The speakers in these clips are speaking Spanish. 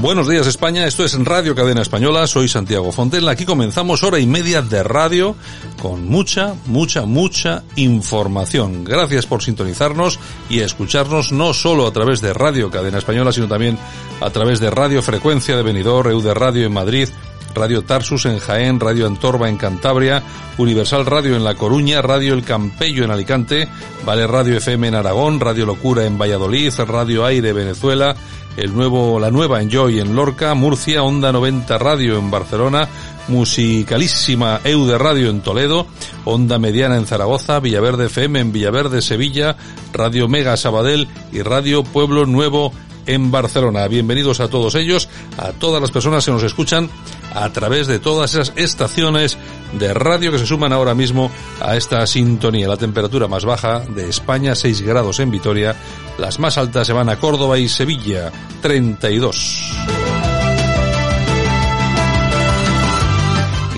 Buenos días España, esto es Radio Cadena Española, soy Santiago Fontella, aquí comenzamos hora y media de radio con mucha, mucha, mucha información. Gracias por sintonizarnos y escucharnos no solo a través de Radio Cadena Española, sino también a través de Radio Frecuencia de Benidorm, EU de Radio en Madrid, Radio Tarsus en Jaén, Radio Antorba en Cantabria, Universal Radio en La Coruña, Radio El Campello en Alicante, Vale Radio FM en Aragón, Radio Locura en Valladolid, Radio Aire Venezuela, el nuevo, la nueva Enjoy en Lorca, Murcia, Onda 90 Radio en Barcelona, Musicalísima EU de Radio en Toledo, Onda Mediana en Zaragoza, Villaverde FM en Villaverde, Sevilla, Radio Mega Sabadell y Radio Pueblo Nuevo en Barcelona. Bienvenidos a todos ellos, a todas las personas que nos escuchan a través de todas esas estaciones de radio que se suman ahora mismo a esta sintonía. La temperatura más baja de España, 6 grados en Vitoria. Las más altas se van a Córdoba y Sevilla, 32.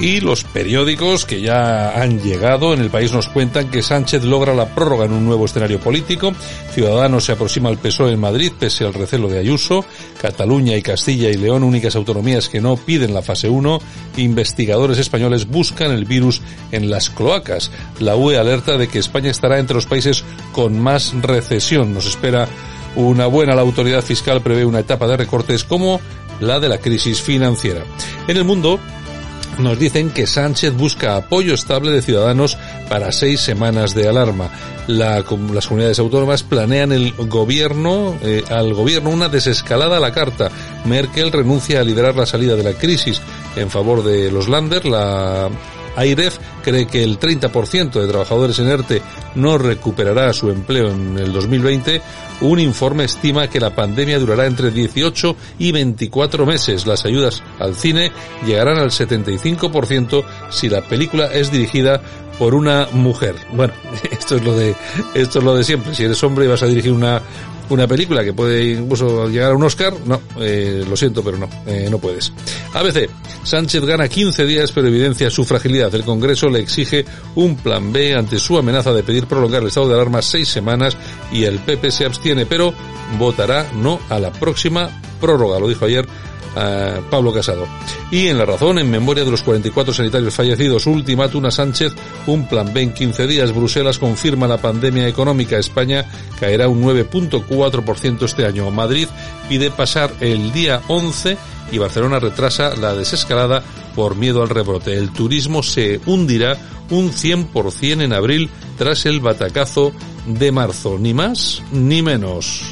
Y los periódicos que ya han llegado en el país nos cuentan que Sánchez logra la prórroga en un nuevo escenario político, Ciudadanos se aproxima al PSOE en Madrid pese al recelo de Ayuso, Cataluña y Castilla y León, únicas autonomías que no piden la fase 1, investigadores españoles buscan el virus en las cloacas. La UE alerta de que España estará entre los países con más recesión. Nos espera una buena. La autoridad fiscal prevé una etapa de recortes como la de la crisis financiera. En el mundo, nos dicen que Sánchez busca apoyo estable de ciudadanos para seis semanas de alarma. La, las comunidades autónomas planean el gobierno, eh, al gobierno una desescalada a la carta. Merkel renuncia a liderar la salida de la crisis en favor de los Lander. La AIREF cree que el 30% de trabajadores en ERTE no recuperará su empleo en el 2020. Un informe estima que la pandemia durará entre 18 y 24 meses. Las ayudas al cine llegarán al 75% si la película es dirigida por una mujer. Bueno, esto es lo de esto es lo de siempre. Si eres hombre y vas a dirigir una una película que puede incluso llegar a un Oscar, no, eh, lo siento, pero no, eh, no puedes. ABC, Sánchez gana 15 días pero evidencia su fragilidad. El Congreso le exige un plan B ante su amenaza de pedir prolongar el estado de alarma seis semanas y el PP se abstiene, pero votará no a la próxima prórroga, lo dijo ayer a Pablo Casado. Y en la razón, en memoria de los 44 sanitarios fallecidos, ultimátum a Sánchez, un plan B en 15 días. Bruselas confirma la pandemia económica. España caerá un 9.4% este año. Madrid pide pasar el día 11 y Barcelona retrasa la desescalada por miedo al rebrote. El turismo se hundirá un 100% en abril tras el batacazo de marzo. Ni más ni menos.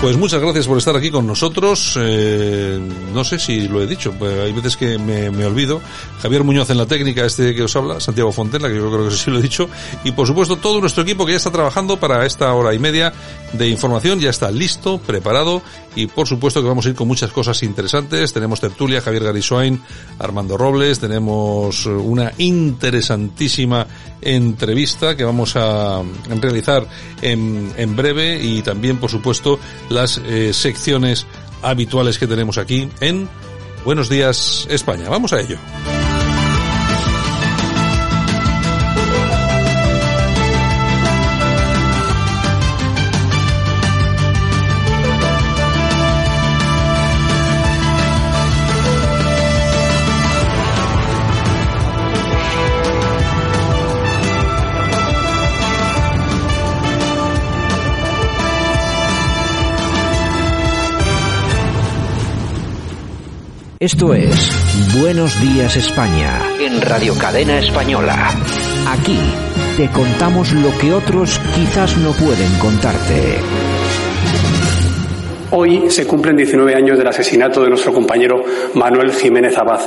Pues muchas gracias por estar aquí con nosotros. Eh, no sé si lo he dicho, pues hay veces que me, me, olvido. Javier Muñoz en la técnica, este que os habla, Santiago Fontela, que yo creo que sí lo he dicho. Y por supuesto todo nuestro equipo que ya está trabajando para esta hora y media de información, ya está listo, preparado. Y por supuesto que vamos a ir con muchas cosas interesantes. Tenemos tertulia, Javier Garisoain, Armando Robles, tenemos una interesantísima entrevista que vamos a realizar en, en breve y también por supuesto las eh, secciones habituales que tenemos aquí en Buenos Días España. Vamos a ello. Esto es Buenos Días España. En Radio Cadena Española. Aquí te contamos lo que otros quizás no pueden contarte. Hoy se cumplen 19 años del asesinato de nuestro compañero Manuel Jiménez Abad.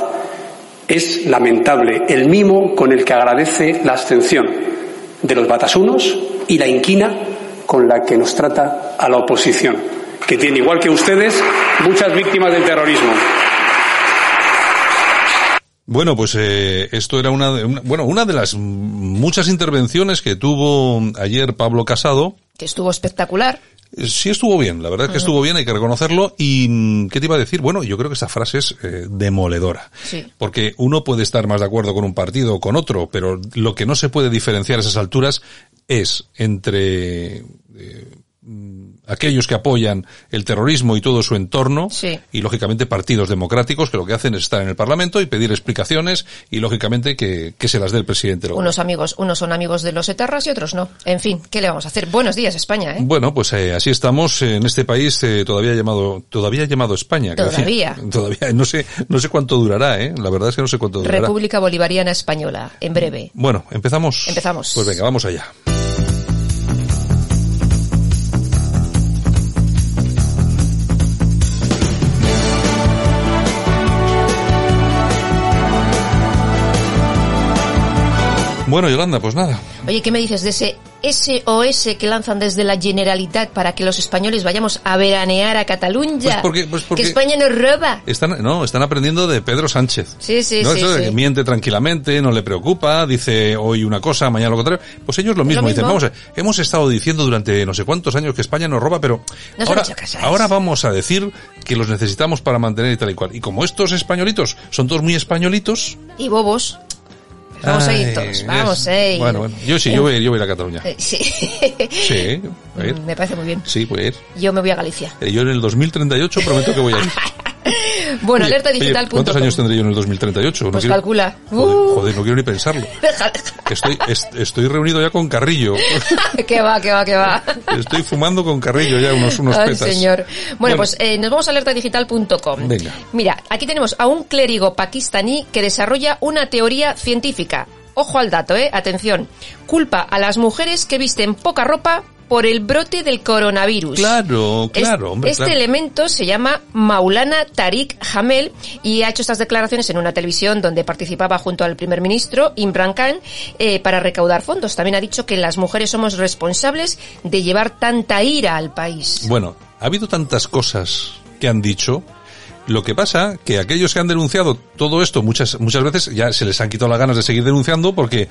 Es lamentable el mimo con el que agradece la abstención de los batasunos y la inquina con la que nos trata a la oposición, que tiene, igual que ustedes, muchas víctimas del terrorismo. Bueno, pues eh, esto era una, de, una, bueno, una de las muchas intervenciones que tuvo ayer Pablo Casado. Que estuvo espectacular. Sí estuvo bien, la verdad es que estuvo bien, hay que reconocerlo. ¿Y qué te iba a decir? Bueno, yo creo que esa frase es eh, demoledora. Sí. Porque uno puede estar más de acuerdo con un partido o con otro, pero lo que no se puede diferenciar a esas alturas es entre eh, aquellos que apoyan el terrorismo y todo su entorno Sí. y lógicamente partidos democráticos que lo que hacen es estar en el Parlamento y pedir explicaciones y lógicamente que, que se las dé el presidente. del Unos amigos, unos son amigos de los etarras y otros no. En fin, ¿qué le vamos a hacer? Buenos días, España, ¿eh? Bueno, pues eh, así estamos en este país eh, todavía llamado todavía llamado España. decir. Todavía. todavía no sé no sé cuánto durará, eh. La verdad es que no sé cuánto durará. República Bolivariana Española, en breve. Bueno, empezamos. Empezamos. Pues venga, vamos allá. Bueno, Yolanda, pues nada. Oye, ¿qué me dices de ese SOS que lanzan desde la Generalitat para que los españoles vayamos a veranear a Cataluña? Pues porque- pues porque- Que España nos roba. Están, no, están aprendiendo de Pedro Sánchez. Sí, sí, ¿No? sí, Eso de sí. que miente tranquilamente, no le preocupa, dice hoy una cosa, mañana lo contrario. Pues ellos lo mismo, vamos a hemos estado diciendo durante no sé cuántos años que España nos roba, pero No se ahora, ahora vamos a decir que los necesitamos para mantener y tal y cual. Y como estos españolitos son todos muy españolitos, Y bobos. Vamos a ir ay, todos, vamos a ir. Bueno, bueno, yo sí, yo voy, yo voy a ir a Cataluña. Eh, Sí. Sí, voy a ir. Me parece muy bien. Sí, voy a ir. Yo me voy a Galicia. Eh, Yo en el 2038 prometo que voy a ir. Bueno, Oye, alertadigital.com. oye, ¿Cuántos años tendré yo en el 2038? No Pues quiero- calcula. Joder, Uh. joder, no quiero ni pensarlo. Estoy, est- estoy reunido ya con Carrillo. que va, que va, que va. Estoy fumando con Carrillo ya unos, unos Ay, petas. señor. Bueno, pues eh, nos vamos a alertadigital.com. Venga. Mira, aquí tenemos a un clérigo pakistaní que desarrolla una teoría científica. Ojo al dato, eh. Atención. Culpa a las mujeres que visten poca ropa por el brote del coronavirus. Claro, Es- claro, hombre, Este claro. elemento se llama Maulana Tariq Hamel y ha hecho estas declaraciones en una televisión donde participaba junto al primer ministro Imran Khan eh, para recaudar fondos. También ha dicho que las mujeres somos responsables de llevar tanta ira al país. Bueno, ha habido tantas cosas que han dicho. Lo que pasa que aquellos que han denunciado todo esto muchas muchas veces ya se les han quitado las ganas de seguir denunciando porque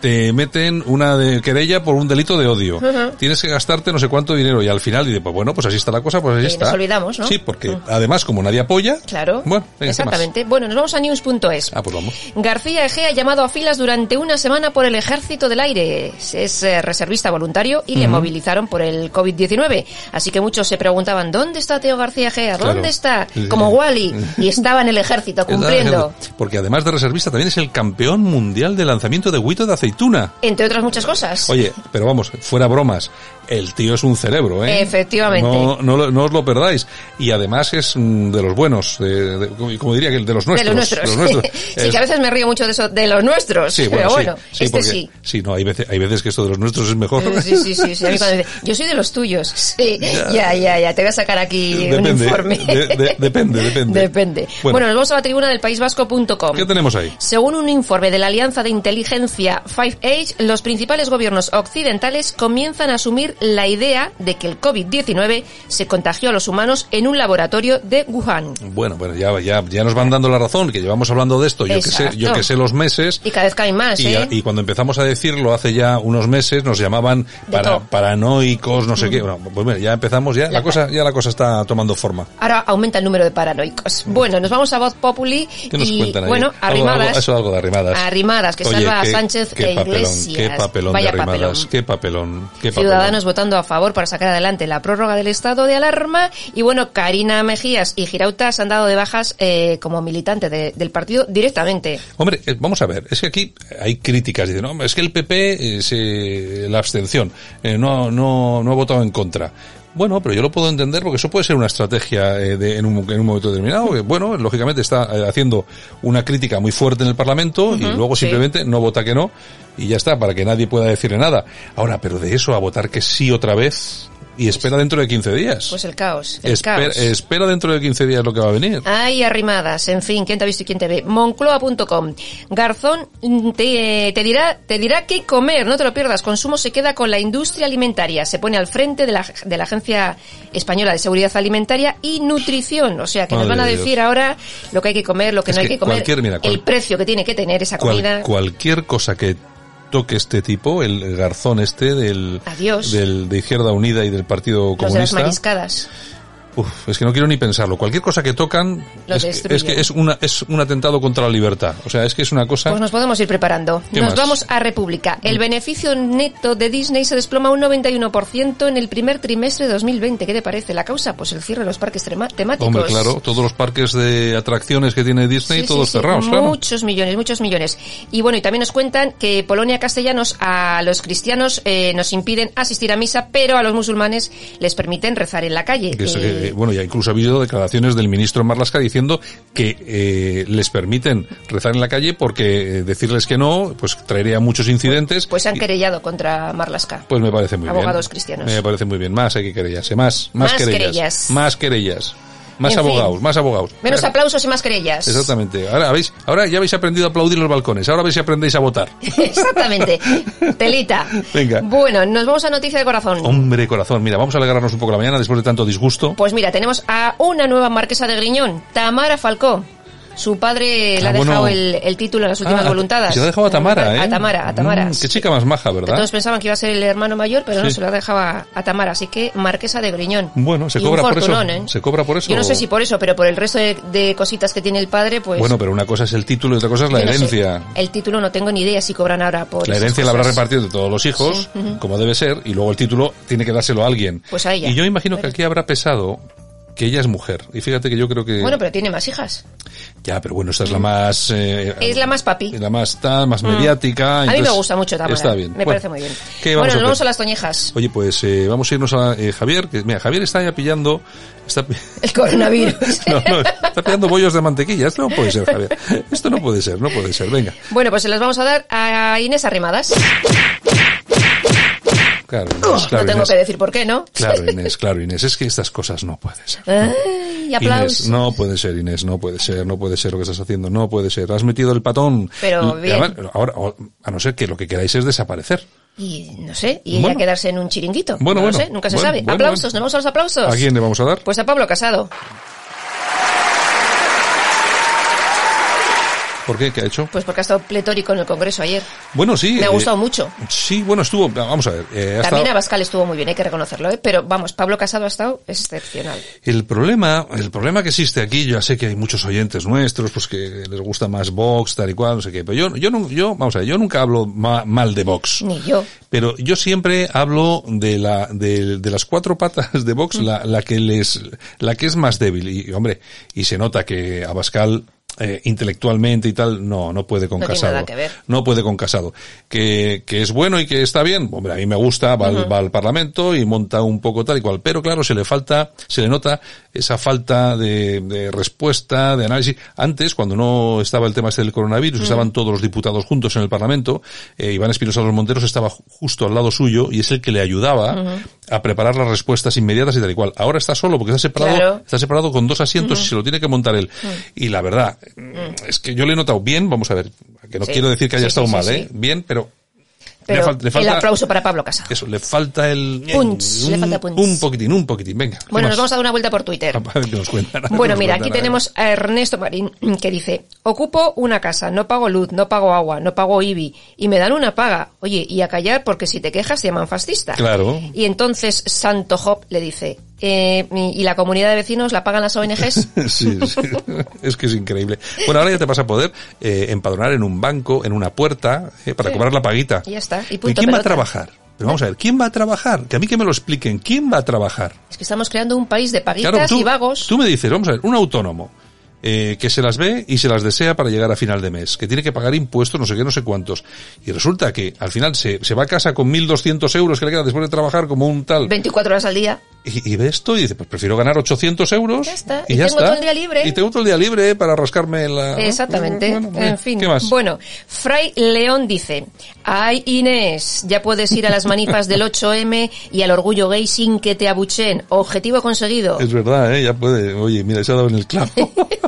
te meten una de querella por un delito de odio. Tienes que gastarte no sé cuánto dinero y al final dice, pues bueno, pues así está la cosa, pues así Y está. nos olvidamos, ¿no? Sí, porque además como nadie apoya, Claro, bueno, venga, ¿qué más? exactamente. Bueno, nos vamos a news.es. Ah, pues vamos. García Egea ha llamado a filas durante una semana por el Ejército del Aire. Es eh, reservista voluntario y le movilizaron por el COVID-19. Así que muchos se preguntaban, ¿dónde está Teo García Egea? ¿Dónde Claro. está? Como Wally. Y estaba en el Ejército cumpliendo. Porque además de reservista también es el campeón mundial de lanzamiento de huito de aceituna. Entre otras muchas cosas. Oye, pero vamos, fuera bromas. El tío es un cerebro, ¿eh? Efectivamente. No, no, no os lo perdáis. Y además es mm, de los buenos, de, de- como diría que el de los de nuestros. los nuestros. de los nuestros. sí, Es- que a veces me río mucho de eso, de los nuestros. sí, pero sí, bueno, sí, este porque- sí. Sí, no, hay veces, hay veces que esto de los nuestros es mejor. Eh, Sí, sí, sí, sí. Dice, yo soy de los tuyos. Sí, ya, ya, ya. Te voy a sacar aquí un Depende, informe. de- de- depende, depende. Depende. Bueno. Bueno, nos vamos a la tribuna del paísvasco.com. ¿Qué tenemos ahí? Según un informe de la Alianza de Inteligencia 5H, los principales gobiernos occidentales comienzan a asumir la idea de que el COVID-19 se contagió a los humanos en un laboratorio de Wuhan. Bueno, bueno, ya, ya, ya nos van dando la razón, que llevamos hablando de esto, yo que sé, yo que sé los meses. Y cada vez caen más, Y, ¿eh? y cuando empezamos a decirlo hace ya unos meses nos llamaban para, paranoicos, no sé qué. Bueno, pues mira, ya empezamos, ya la cosa, ya la cosa está tomando forma. Ahora aumenta el número de paranoicos. Bueno, nos vamos a Voz Populi ¿Qué nos y cuentan ahí? bueno, Algo- arrimadas. algo- eso algo de arrimadas. Arrimadas, que Oye, salva qué- a Sánchez qué e papelón, Iglesias. Qué papelón Vaya de arrimadas, papelón. qué papelón, qué papelón. Ciudadanos votando a favor para sacar adelante la prórroga del estado de alarma y bueno, Karina Mejías y Girauta se han dado de bajas eh, como militante de- del partido directamente. Hombre, eh, vamos a ver, es que aquí hay críticas, dicen, no, es que el PP, eh, se- la abstención, eh, no, no, no ha votado en contra. Bueno, pero yo lo puedo entender porque eso puede ser una estrategia eh, de, en, un, en un momento determinado. que, bueno, lógicamente está eh, haciendo una crítica muy fuerte en el Parlamento y luego sí. simplemente no vota que no y ya está, para que nadie pueda decirle nada. Ahora, pero de eso a votar que sí otra vez y espera dentro de 15 días. Pues el caos, el espera, caos. espera dentro de 15 días lo que va a venir. Ay, arrimadas, en fin, quién te ha visto y quién te ve. Moncloa.com. Garzón mm, te, te dirá, te dirá qué comer, no te lo pierdas. Consumo se queda con la industria alimentaria. Se pone al frente de la, de la Agencia Española de Seguridad Alimentaria y Nutrición. O sea, que nos van a de decir Dios. ahora lo que hay que comer, lo que Es no hay que que comer, cualquier- mira, cual- el precio que tiene que tener esa Cual- comida. cualquier cosa que toque este tipo, el garzón este del, Adiós. del de Izquierda Unida y del Partido Los de las Comunista, mariscadas. Uf, es que no quiero ni pensarlo. Cualquier cosa que tocan es que, es que es una es un atentado contra la libertad. O sea, es que es una cosa. Pues nos podemos ir preparando. ¿Qué Nos más? vamos a República. El beneficio neto de Disney se desploma un 91% en el primer trimestre de 2020. ¿Qué te parece? La causa, pues el cierre de los parques temáticos. Hombre, claro, todos los parques de atracciones que tiene Disney, Sí, todos sí, cerrados, claro. Muchos millones, muchos millones. Y bueno, y también nos cuentan que Polonia castellanos a los cristianos eh, nos impiden asistir a misa, pero a los musulmanes les permiten rezar en la calle. Que Eh, bueno, ya incluso ha habido declaraciones del ministro Marlaska diciendo que eh, les permiten rezar en la calle porque eh, decirles que no, pues traería muchos incidentes. pues se han querellado contra Marlaska. Pues me parece muy bien. Abogados cristianos. Me parece muy bien. Más hay que querellarse. Más, más, Más querellas. querellas. Más querellas. Más En fin. abogados, más abogados. Menos aplausos y más querellas. Exactamente. Ahora, habéis, ahora ya habéis aprendido a aplaudir los balcones. Ahora veis si aprendéis a votar. Exactamente. Telita. Venga. Bueno, nos vamos a noticia de corazón. Hombre, corazón. Mira, vamos a alegrarnos un poco la mañana después de tanto disgusto. Pues mira, tenemos a una nueva marquesa de Griñón, Tamara Falcó. Su padre le Ah, ha dejado bueno. el, el título en las últimas Ah, voluntadas. Se lo ha dejado a Tamara, ¿eh? A Tamara, a Tamara. Mm, qué chica más maja, ¿verdad? Todos pensaban que iba a ser el hermano mayor, pero no, se lo ha dejado a, Tamara. Así que marquesa de Griñón. Bueno, se Y cobra por eso. ¿eh? Se cobra por eso. Yo no sé si por eso, pero por el resto de, de cositas que tiene el padre, pues... Bueno, pero una cosa es el título y otra cosa es la yo no sé. herencia. El título no tengo ni idea si cobran ahora por La herencia la habrá repartido de todos los hijos, Sí, como debe ser, y luego el título tiene que dárselo a alguien. Pues a ella. Y yo imagino que aquí habrá pesado que ella es mujer. Y fíjate que yo creo que... Bueno, pero tiene más hijas. Ya, pero bueno, esta es la más... eh, Es la más papi. La más tal, más mediática. A mí me gusta mucho Tamara. Está bien. Me Bueno, parece muy bien. ¿qué Bueno, nos vamos a las toñejas. Oye, pues eh, vamos a irnos a eh, Javier, que mira, Javier está ya pillando... Está, El coronavirus. no, no, está pillando bollos de mantequilla. Esto no puede ser, Javier. Esto no puede ser, no puede ser. Venga. Bueno, pues se las vamos a dar a Inés Arrimadas. Claro, Inés, claro, no tengo Inés. que decir por qué, ¿no? Claro, Inés, claro, Inés. Es que estas cosas no pueden ser. Ay, aplausos. Inés, no puede ser, Inés, no puede ser, no puede ser lo que estás haciendo, no puede ser. Has metido el patón. Pero bien. además, ahora, a no ser que lo que queráis es desaparecer. Y no sé, y ella Bueno. quedarse en un chiringuito. Bueno, no bueno. lo sé, nunca se Bueno, sabe. bueno, aplausos. ¿nos vamos a los aplausos? ¿A quién le vamos a dar? Pues a Pablo Casado. ¿Por qué? ¿Qué ha hecho? Pues porque ha estado pletórico en el Congreso ayer. Bueno, sí. Me ha eh, gustado mucho. Sí, bueno, estuvo, vamos a ver. eh, También estado- Abascal estuvo muy bien, hay que reconocerlo, ¿eh? Pero vamos, Pablo Casado ha estado excepcional. El problema, el problema que existe aquí, yo ya sé que hay muchos oyentes nuestros, pues que les gusta más Vox, tal y cual, no sé qué, pero yo, yo, no- yo, vamos a ver, yo nunca hablo ma- mal de Vox. Ni yo. Pero yo siempre hablo de la, de, de las cuatro patas de Vox, la, la que les, la que es más débil. Y, hombre, y se nota que Abascal, eh, intelectualmente y tal, no, no puede con No tiene Casado. nada que ver. No puede con Casado. Que, que es bueno y que está bien, hombre, a mí me gusta, va, al, va al Parlamento y monta un poco tal y cual. Pero claro, se le falta, se le nota esa falta de, de respuesta, de análisis. Antes, cuando no estaba el tema este del coronavirus, estaban todos los diputados juntos en el Parlamento, eh, Iván Espinosa los Monteros estaba ju- justo al lado suyo y es el que le ayudaba a preparar las respuestas inmediatas y tal y cual. Ahora está solo porque está separado, Claro. está separado con dos asientos y se lo tiene que montar él. Y la verdad, es que yo le he notado bien, vamos a ver, que no Sí. quiero decir que haya Sí, estado sí, mal. ¿eh? Bien, pero, Pero le, fal- le falta el aplauso para Pablo Casado. eso, le falta el Punch, un, le falta punch. un poquitín, un poquitín, venga. ¿qué Bueno, nos vamos a dar una vuelta por Twitter. A ver qué nos cuentan, a ver Bueno, nos mira, aquí tenemos a Ernesto Marín que dice, ocupo una casa, no pago luz, no pago agua, no pago IBI y me dan una paga. Oye, y a callar porque si te quejas te llaman fascista. Claro. Y entonces Santo Job le dice, eh, y la comunidad de vecinos la pagan las ONGs. Sí, sí. es que es increíble. Bueno, ahora ya te vas a poder eh, empadronar en un banco, en una puerta, eh, para Sí. cobrar la paguita. Y ya está, y ¿Y punto quién va a trabajar? Pero vamos a ver, ¿quién va a trabajar? Que a mí que me lo expliquen. ¿Quién va a trabajar? Es que estamos creando un país de paguitas Claro, tú, y vagos. tú me dices, vamos a ver, un autónomo eh, que se las ve y se las desea para llegar a final de mes, que tiene que pagar impuestos, no sé qué, no sé cuántos. Y resulta que al final se, se va a casa con 1.200 euros que le queda después de trabajar como un tal. 24 horas al día. Y, y ve esto y dice, pues prefiero ganar 800 euros. Ya está. Y, Y ya tengo está. todo el día libre. Y tengo todo el día libre para rascarme la... Exactamente. Bueno, en fin. ¿Qué más? Bueno, Fray León dice, ay Inés, ya puedes ir a las manifas del 8M y al orgullo gay sin que te abuchen. Objetivo conseguido. Es verdad, ¿eh? Ya puede. Oye, mira, se ha dado en el clavo.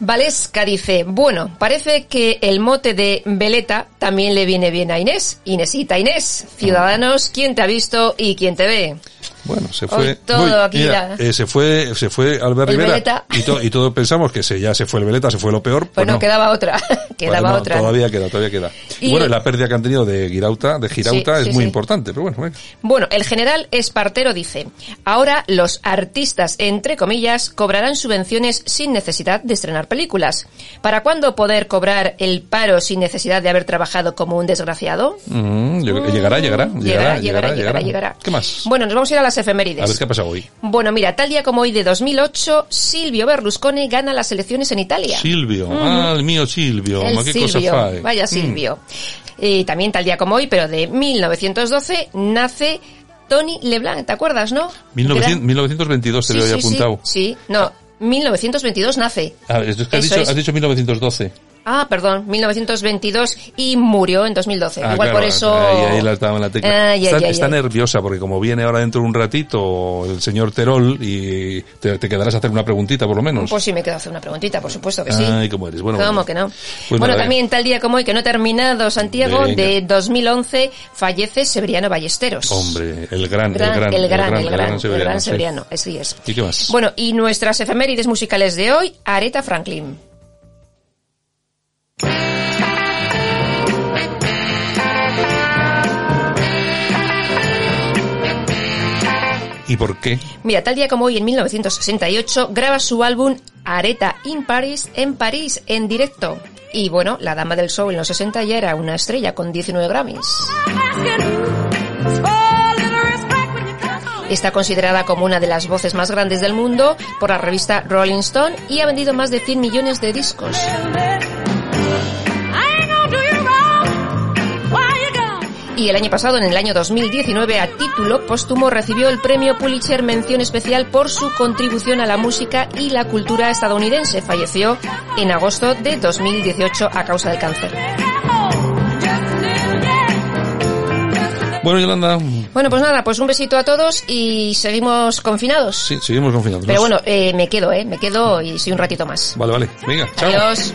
Valesca dice, bueno, parece que el mote de Veleta también le viene bien a Inés. Inesita Inés, Ciudadanos, ¿quién te ha visto y quién te ve? Bueno, se Hoy fue. todo Uy, aquí mira, ya. eh, se fue, se fue Albert El Rivera. Y, to- y todos pensamos que se, ya se fue el Veleta, se fue lo peor. Pues, Pues no, quedaba otra, quedaba no, otra. Todavía queda, todavía queda. Y, Y bueno, la pérdida que han tenido de Girauta, de Girauta Sí, es sí, muy sí. importante, pero bueno, venga. Bueno, el general Espartero dice, ahora los artistas, entre comillas, cobrarán subvenciones sin necesidad de estrenar películas. ¿Para cuándo poder cobrar el paro sin necesidad de haber trabajado como un desgraciado? Mm, que llegará, llegará, Mm, llegará, llegará, llegará, llegará. ¿Qué más? Bueno, nos vamos a ir a las efemérides. A ver qué ha pasado hoy. Bueno, mira, tal día como hoy de 2008, Silvio Berlusconi gana las elecciones en Italia. Silvio, ah, el mío Silvio, El qué cosa Silvio, fae. vaya Mm. Silvio. Y también tal día como hoy, pero de 1912, nace Tony Leblanc, ¿te acuerdas, no? 1900 Gran- 1922 te Sí, lo había sí, sí, apuntado. Sí, no, 1922 nace. Ah, es que has dicho, es. has dicho 1912. Ah, perdón, 1922 y murió en 2012. Ah, Igual claro, por eso... Ahí, ahí la la tecla. Ay, está ay, ay, está ay. nerviosa porque como viene ahora dentro de un ratito el señor Terol y te, te quedarás a hacer una preguntita por lo menos. Pues sí, me quedo a hacer una preguntita, por supuesto que sí. Ay, cómo eres. Bueno, ¿Cómo bueno. que no? Pues bueno, nada, también tal día como hoy, que no he terminado, Santiago, Venga. de 2011, fallece Severiano Ballesteros. Hombre, el gran, Gran- el gran, el gran, el gran, el Severiano, gran sí. Severiano, así es. ¿Y qué más? Bueno, y nuestras efemérides musicales de hoy, Aretha Franklin. ¿Y por qué? Mira, tal día como hoy, en 1968, graba su álbum Aretha in Paris, en París, en directo. Y bueno, la dama del show en los 60 ya era una estrella con 19 Grammys. Está considerada como una de las voces más grandes del mundo por la revista Rolling Stone y ha vendido más de 100 millones de discos. Y el año pasado, en el año 2019, a título póstumo recibió el premio Pulitzer mención especial por su contribución a la música y la cultura estadounidense. Falleció en agosto de 2018 a causa del cáncer. Bueno, Yolanda, Bueno, pues nada, pues un besito a todos y seguimos confinados. sí, seguimos confinados. Pero bueno, eh, me quedo, ¿eh? Me quedo y soy un ratito más. Vale, vale. Venga, chao. Adiós.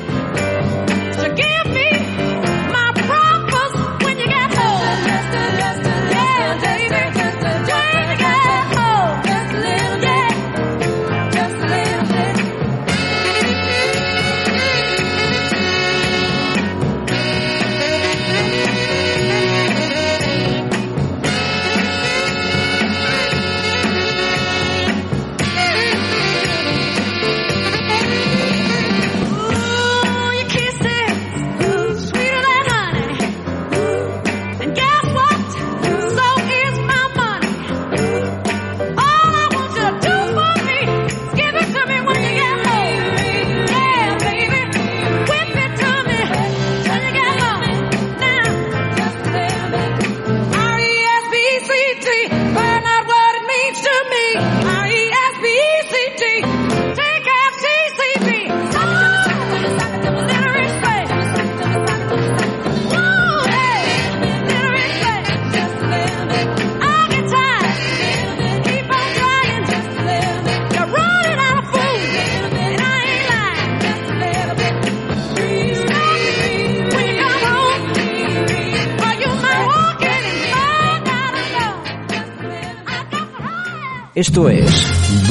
Esto es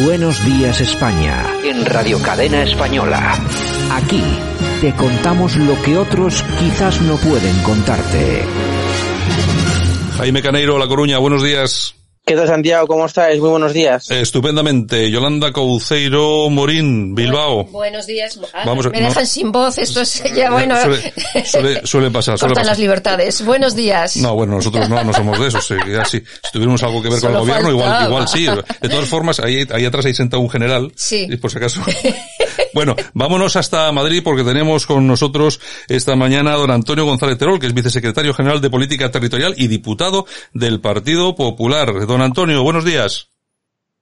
Buenos Días España. En Radio Cadena Española. Aquí te contamos lo que otros quizás no pueden contarte. Jaime Caneiro, La Coruña, buenos días. ¿Qué tal, Santiago? ¿Cómo estáis? Muy buenos días. Estupendamente. Yolanda Couceiro Morín, Bilbao. Buenos días. Ah, Vamos a- me no. dejan sin voz, esto es ya bueno. Suele, suele, suele pasar, suele Cortan las pasar. libertades. Buenos días. No, bueno, nosotros no, no somos de esos. eh, ya sí. Si tuviéramos algo que ver con el gobierno, igual, igual sí. De todas formas, ahí, ahí atrás hay sentado un general. Sí. y por si acaso. Bueno, vámonos hasta Madrid porque tenemos con nosotros esta mañana a don Antonio González Terol, que es vicesecretario general de Política Territorial y diputado del Partido Popular. Don Antonio, buenos días.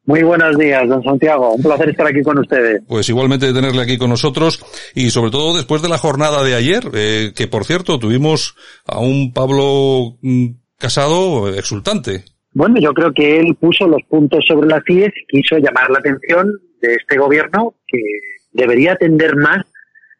Muy buenos días, don Santiago. Un placer estar aquí con ustedes. Pues igualmente de tenerle aquí con nosotros y sobre todo después de la jornada de ayer, eh, que por cierto tuvimos a un Pablo mm, Casado exultante. Bueno, yo creo que él puso los puntos sobre las IES y quiso llamar la atención de este gobierno que debería atender más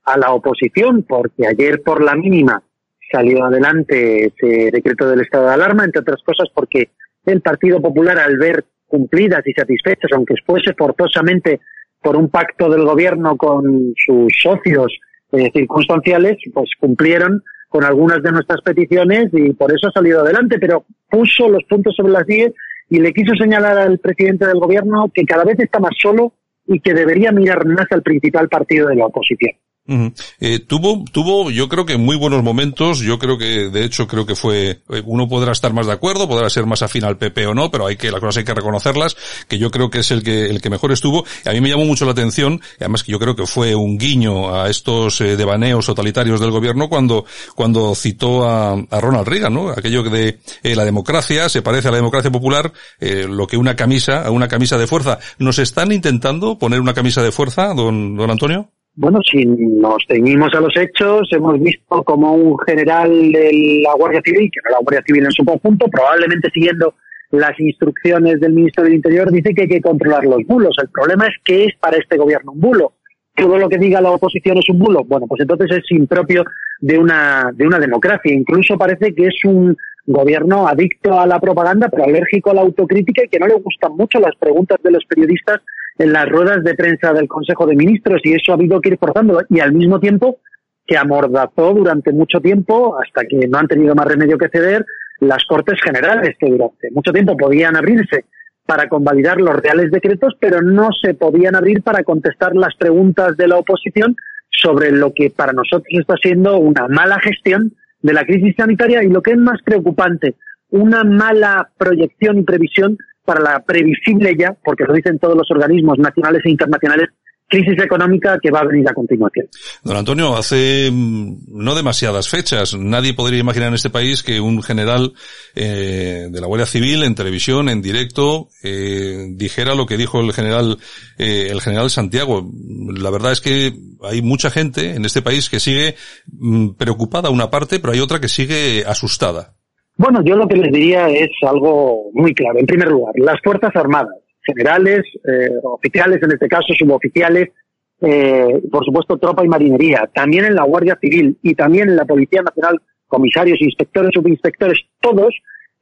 a la oposición, porque ayer por la mínima salió adelante ese decreto del estado de alarma, entre otras cosas porque el Partido Popular, al ver cumplidas y satisfechas, aunque fuese forzosamente por un pacto del gobierno con sus socios eh, circunstanciales, pues cumplieron con algunas de nuestras peticiones y por eso ha salido adelante, pero puso los puntos sobre las 10 y le quiso señalar al presidente del gobierno que cada vez está más solo y que debería mirar más al principal partido de la oposición. Eh, tuvo, tuvo, yo creo que muy buenos momentos. Yo creo que, de hecho, creo que fue, eh, uno podrá estar más de acuerdo, podrá ser más afín al PP o no, pero hay que, las cosas hay que reconocerlas, que yo creo que es el que, el que mejor estuvo. Y a mí me llamó mucho la atención, además que yo creo que fue un guiño a estos eh, devaneos totalitarios del gobierno cuando, cuando citó a, a Ronald Reagan, ¿no? Aquello de eh, la democracia se parece a la democracia popular, lo que una camisa, a una camisa de fuerza. ¿Nos están intentando poner una camisa de fuerza, don, don Antonio? Bueno, si nos ceñimos a los hechos, hemos visto como un general de la Guardia Civil, que no la Guardia Civil en su conjunto, probablemente siguiendo las instrucciones del ministro del Interior, dice que hay que controlar los bulos. El problema es que es para este gobierno un bulo. Todo lo que diga la oposición es un bulo. Bueno, pues entonces es impropio de una, de una democracia. Incluso parece que es un gobierno adicto a la propaganda, pero alérgico a la autocrítica y que no le gustan mucho las preguntas de los periodistas en las ruedas de prensa del Consejo de Ministros y eso ha habido que ir forzando y al mismo tiempo que amordazó durante mucho tiempo hasta que no han tenido más remedio que ceder las Cortes Generales que durante mucho tiempo podían abrirse para convalidar los reales decretos, pero no se podían abrir para contestar las preguntas de la oposición sobre lo que para nosotros está siendo una mala gestión de la crisis sanitaria y lo que es más preocupante, una mala proyección y previsión para la previsible ya, porque lo dicen todos los organismos nacionales e internacionales, crisis económica que va a venir a continuación. Don Antonio, hace mm, no demasiadas fechas, nadie podría imaginar en este país que un general eh, de la Guardia Civil en televisión, en directo, eh, dijera lo que dijo el general, eh, el general Santiago. La verdad es que hay mucha gente en este país que sigue mm, preocupada una parte, pero hay otra que sigue asustada. Bueno, yo lo que les diría es algo muy claro. En primer lugar, las Fuerzas Armadas, generales, eh, oficiales, en este caso suboficiales, eh, por supuesto tropa y marinería, también en la Guardia Civil y también en la Policía Nacional, comisarios, inspectores, subinspectores, todos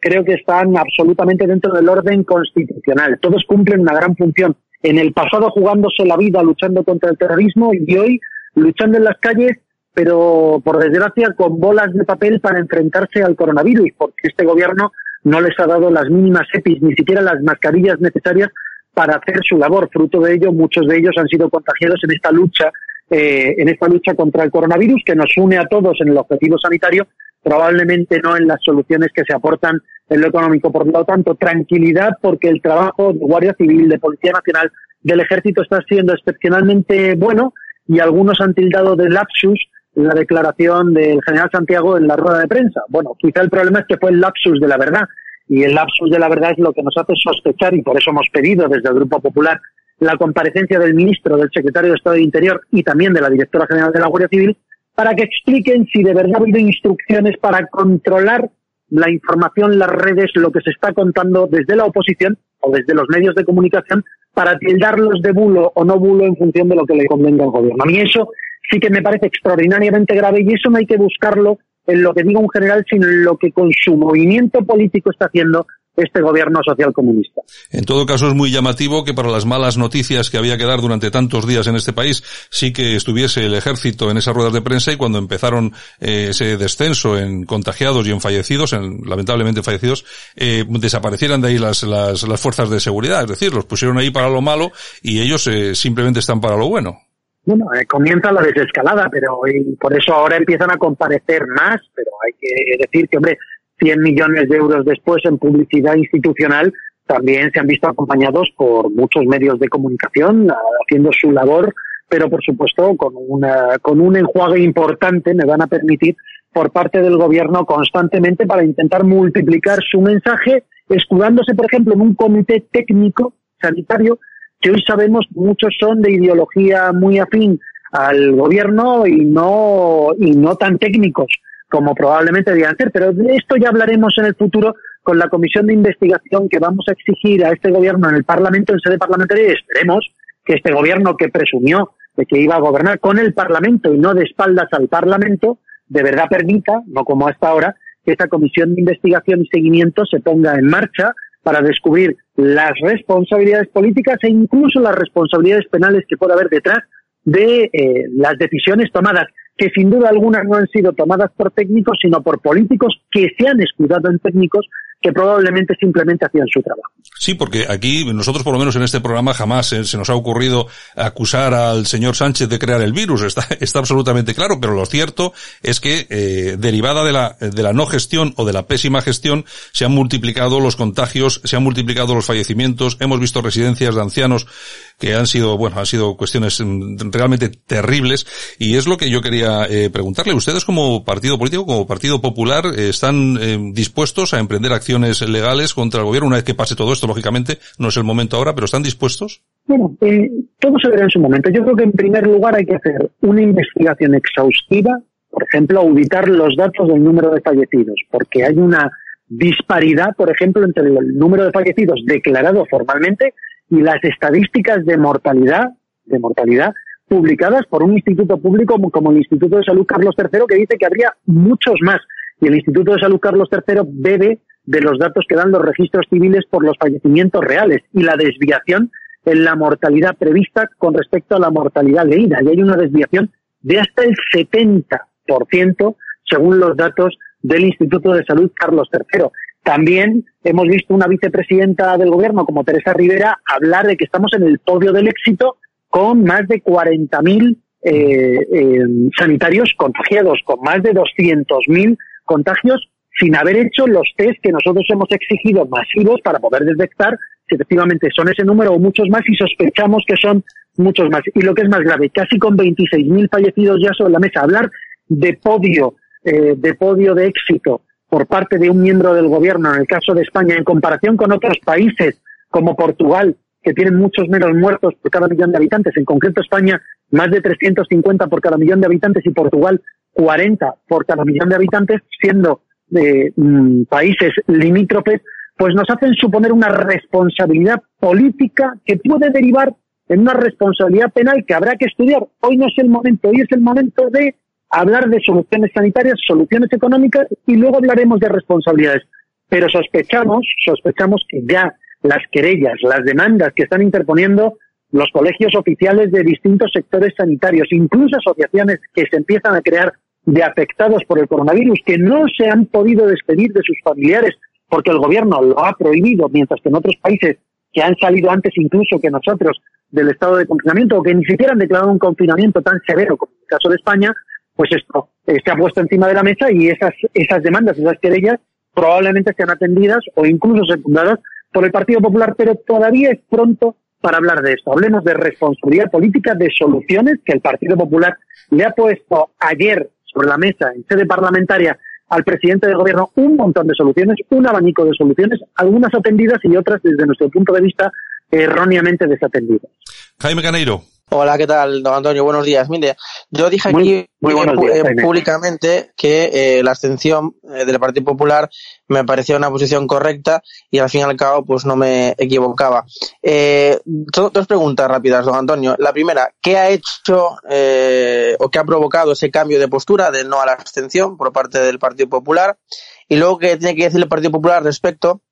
creo que están absolutamente dentro del orden constitucional. Todos cumplen una gran función. En el pasado jugándose la vida luchando contra el terrorismo y hoy luchando en las calles pero por desgracia con bolas de papel para enfrentarse al coronavirus, porque este gobierno no les ha dado las mínimas EPIs, ni siquiera las mascarillas necesarias para hacer su labor. Fruto de ello, muchos de ellos han sido contagiados en esta lucha, eh, en esta lucha contra el coronavirus, que nos une a todos en el objetivo sanitario, probablemente no en las soluciones que se aportan en lo económico. Por lo tanto, tranquilidad, porque el trabajo de Guardia Civil, de Policía Nacional, del Ejército está siendo excepcionalmente bueno y algunos han tildado de lapsus la declaración del general Santiago en la rueda de prensa. Bueno, quizá el problema es que fue el lapsus de la verdad y el lapsus de la verdad es lo que nos hace sospechar y por eso hemos pedido desde el Grupo Popular la comparecencia del ministro, del secretario de Estado de Interior y también de la directora general de la Guardia Civil para que expliquen si de verdad ha habido instrucciones para controlar la información, las redes, lo que se está contando desde la oposición o desde los medios de comunicación para tildarlos de bulo o no bulo en función de lo que le convenga al gobierno. A eso sí que me parece extraordinariamente grave y eso no hay que buscarlo en lo que diga un general, sino en lo que con su movimiento político está haciendo este gobierno social comunista. En todo caso, es muy llamativo que para las malas noticias que había que dar durante tantos días en este país, sí que estuviese el ejército en esas ruedas de prensa y cuando empezaron eh, ese descenso en contagiados y en fallecidos, en lamentablemente fallecidos, eh, desaparecieran de ahí las, las, las fuerzas de seguridad. Es decir, los pusieron ahí para lo malo y ellos eh, simplemente están para lo bueno. Bueno, eh, comienza la desescalada, pero y por eso ahora empiezan a comparecer más, pero hay que decir que, hombre, 100 millones de euros después en publicidad institucional también se han visto acompañados por muchos medios de comunicación ah, haciendo su labor, pero por supuesto con, una, con un enjuague importante, me van a permitir, por parte del gobierno constantemente para intentar multiplicar su mensaje, escudándose, por ejemplo, en un comité técnico sanitario que hoy sabemos muchos son de ideología muy afín al gobierno y no, y no tan técnicos como probablemente debían ser. Pero de esto ya hablaremos en el futuro con la comisión de investigación que vamos a exigir a este gobierno en el Parlamento, en sede parlamentaria, y esperemos que este gobierno que presumió de que iba a gobernar con el Parlamento y no de espaldas al Parlamento, de verdad permita, no como hasta ahora, que esta comisión de investigación y seguimiento se ponga en marcha para descubrir las responsabilidades políticas e incluso las responsabilidades penales que pueda haber detrás de eh, las decisiones tomadas, que sin duda alguna no han sido tomadas por técnicos, sino por políticos que se han escudado en técnicos que probablemente simplemente hacían su trabajo. Sí, porque aquí nosotros por lo menos en este programa jamás eh, se nos ha ocurrido acusar al señor Sánchez de crear el virus, está, está absolutamente claro, pero lo cierto es que eh, derivada de la, de la no gestión o de la pésima gestión se han multiplicado los contagios, se han multiplicado los fallecimientos, hemos visto residencias de ancianos que han sido, bueno, han sido cuestiones mm, realmente terribles y es lo que yo quería eh, preguntarle. ¿Ustedes como partido político, como partido popular, eh, están dispuestos a emprender acciones legales contra el gobierno una vez que pase todo esto? Lógicamente, no es el momento ahora, pero ¿están dispuestos? Bueno, eh, todo se verá en su momento. Yo creo que en primer lugar hay que hacer una investigación exhaustiva, por ejemplo, auditar los datos del número de fallecidos, porque hay una disparidad, por ejemplo, entre el número de fallecidos declarado formalmente y las estadísticas de mortalidad, de mortalidad publicadas por un instituto público como, como el Instituto de Salud Carlos III, que dice que habría muchos más. Y el Instituto de Salud Carlos III bebe de los datos que dan los registros civiles por los fallecimientos reales y la desviación en la mortalidad prevista con respecto a la mortalidad leída. Y hay una desviación de hasta el 70% según los datos del Instituto de Salud Carlos III. También hemos visto una vicepresidenta del gobierno como Teresa Rivera hablar de que estamos en el podio del éxito con más de 40.000 eh, eh, sanitarios contagiados, con más de 200.000 contagios sin haber hecho los test que nosotros hemos exigido masivos para poder detectar si efectivamente son ese número o muchos más y sospechamos que son muchos más. Y lo que es más grave, casi con 26.000 fallecidos ya sobre la mesa, hablar de podio, eh, de podio de éxito por parte de un miembro del gobierno, en el caso de España, en comparación con otros países como Portugal, que tienen muchos menos muertos por cada millón de habitantes, en concreto España, más de 350 por cada millón de habitantes y Portugal 40 por cada millón de habitantes, siendo eh, países limítrofes, pues nos hacen suponer una responsabilidad política que puede derivar en una responsabilidad penal que habrá que estudiar. Hoy no es el momento, hoy es el momento de hablar de soluciones sanitarias, soluciones económicas y luego hablaremos de responsabilidades. Pero sospechamos, sospechamos que ya las querellas, las demandas que están interponiendo los colegios oficiales de distintos sectores sanitarios, incluso asociaciones que se empiezan a crear de afectados por el coronavirus, que no se han podido despedir de sus familiares porque el gobierno lo ha prohibido, mientras que en otros países que han salido antes incluso que nosotros del estado de confinamiento o que ni siquiera han declarado un confinamiento tan severo como el caso de España, pues esto eh, se ha puesto encima de la mesa y esas, esas demandas, esas querellas probablemente sean atendidas o incluso secundadas por el Partido Popular, pero todavía es pronto para hablar de esto. Hablemos de responsabilidad política, de soluciones que el Partido Popular le ha puesto ayer sobre la mesa en sede parlamentaria al presidente del gobierno un montón de soluciones, un abanico de soluciones, algunas atendidas y otras desde nuestro punto de vista erróneamente desatendidas. Jaime Caneiro. Hola, ¿qué tal, don Antonio? Buenos días. Mire, yo dije aquí Muy- muy buenos eh, días, eh, públicamente que eh, la abstención eh, del Partido Popular me parecía una posición correcta y al fin y al cabo pues no me equivocaba. Eh, do- dos preguntas rápidas, don Antonio. La primera, ¿qué ha hecho eh, o qué ha provocado ese cambio de postura del no a la abstención por parte del Partido Popular? Y luego, ¿qué tiene que decir el Partido Popular respecto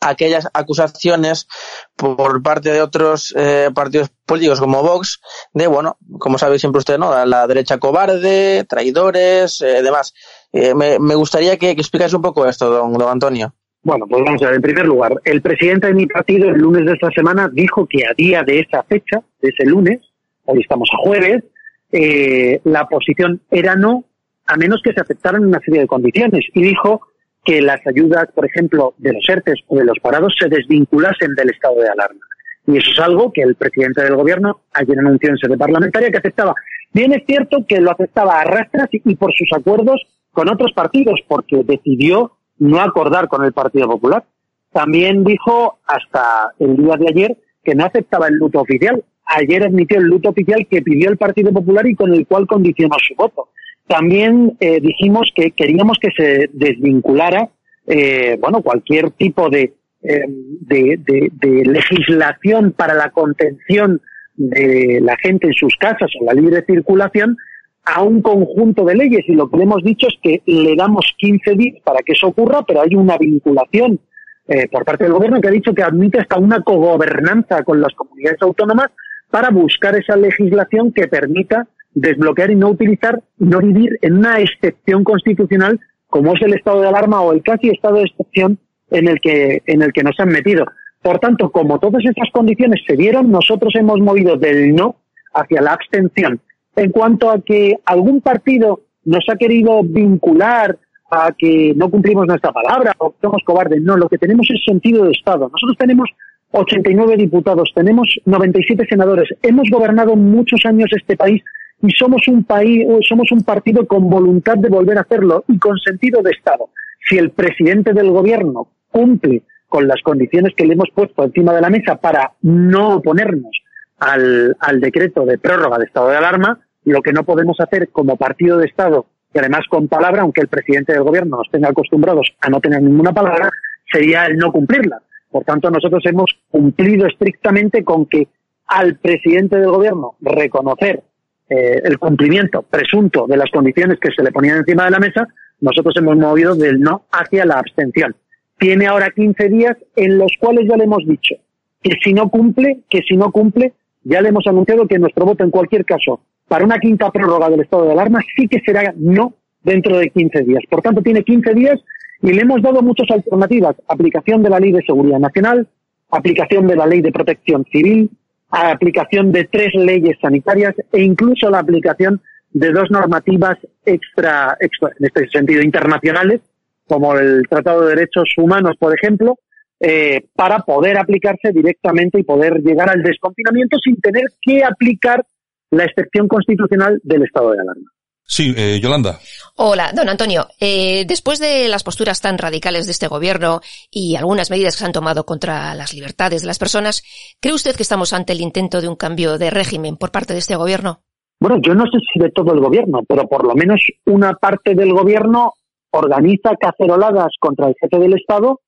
aquellas acusaciones por parte de otros eh, partidos políticos como Vox de, bueno, como sabe siempre usted, ¿no? La derecha cobarde, traidores, eh, demás. Eh, me, me gustaría que, que explicase un poco esto, don, don Antonio. Bueno, pues vamos a ver. En primer lugar, el presidente de mi partido el lunes de esta semana dijo que a día de esa fecha, de ese lunes, hoy estamos a jueves, eh, la posición era no, a menos que se aceptaran una serie de condiciones. Y dijo que las ayudas, por ejemplo, de los ERTES o de los parados se desvinculasen del estado de alarma. Y eso es algo que el presidente del gobierno ayer anunció en sede parlamentaria que aceptaba. Bien es cierto que lo aceptaba a rastras y por sus acuerdos con otros partidos, porque decidió no acordar con el Partido Popular. También dijo hasta el día de ayer que no aceptaba el luto oficial. Ayer admitió el luto oficial que pidió el Partido Popular y con el cual condicionó su voto. También eh, dijimos que queríamos que se desvinculara, eh, bueno, cualquier tipo de, eh, de, de, de legislación para la contención de la gente en sus casas o la libre circulación a un conjunto de leyes. Y lo que hemos dicho es que le damos 15 días para que eso ocurra, pero hay una vinculación eh, por parte del gobierno que ha dicho que admite hasta una cogobernanza con las comunidades autónomas para buscar esa legislación que permita desbloquear y no utilizar, no vivir en una excepción constitucional como es el estado de alarma o el casi estado de excepción en el que, en el que nos han metido. Por tanto, como todas estas condiciones se dieron, nosotros hemos movido del no hacia la abstención en cuanto a que algún partido nos ha querido vincular a que no cumplimos nuestra palabra o somos cobardes. No, lo que tenemos es sentido de Estado. Nosotros tenemos 89 diputados, tenemos 97 senadores, hemos gobernado muchos años este país y somos un país, somos un partido con voluntad de volver a hacerlo y con sentido de Estado. Si el presidente del gobierno cumple con las condiciones que le hemos puesto encima de la mesa para no oponernos al, al decreto de prórroga de estado de alarma, lo que no podemos hacer como partido de Estado, y además con palabra, aunque el presidente del gobierno nos tenga acostumbrados a no tener ninguna palabra, sería el no cumplirla. Por tanto, nosotros hemos cumplido estrictamente con que al presidente del gobierno reconocer eh, el cumplimiento presunto de las condiciones que se le ponían encima de la mesa, nosotros hemos movido del no hacia la abstención. Tiene ahora 15 días en los cuales ya le hemos dicho que si no cumple, que si no cumple, ya le hemos anunciado que nuestro voto en cualquier caso para una quinta prórroga del estado de alarma sí que será no dentro de 15 días. Por tanto, tiene 15 días y le hemos dado muchas alternativas. Aplicación de la Ley de Seguridad Nacional, aplicación de la Ley de Protección Civil, aplicación de tres leyes sanitarias e incluso la aplicación de dos normativas extra, extra en este sentido, internacionales, como el Tratado de Derechos Humanos, por ejemplo, eh, para poder aplicarse directamente y poder llegar al desconfinamiento sin tener que aplicar la excepción constitucional del estado de alarma. Sí, eh, Yolanda. Hola, don Antonio. Eh, después de las posturas tan radicales de este gobierno y algunas medidas que se han tomado contra las libertades de las personas, ¿cree usted que estamos ante el intento de un cambio de régimen por parte de este gobierno? Bueno, yo no sé si de todo el gobierno, pero por lo menos una parte del gobierno organiza caceroladas contra el jefe del Estado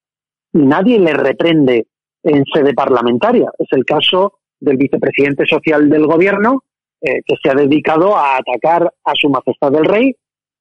y nadie le reprende en sede parlamentaria. Es el caso del vicepresidente social del gobierno, eh, que se ha dedicado a atacar a su majestad el rey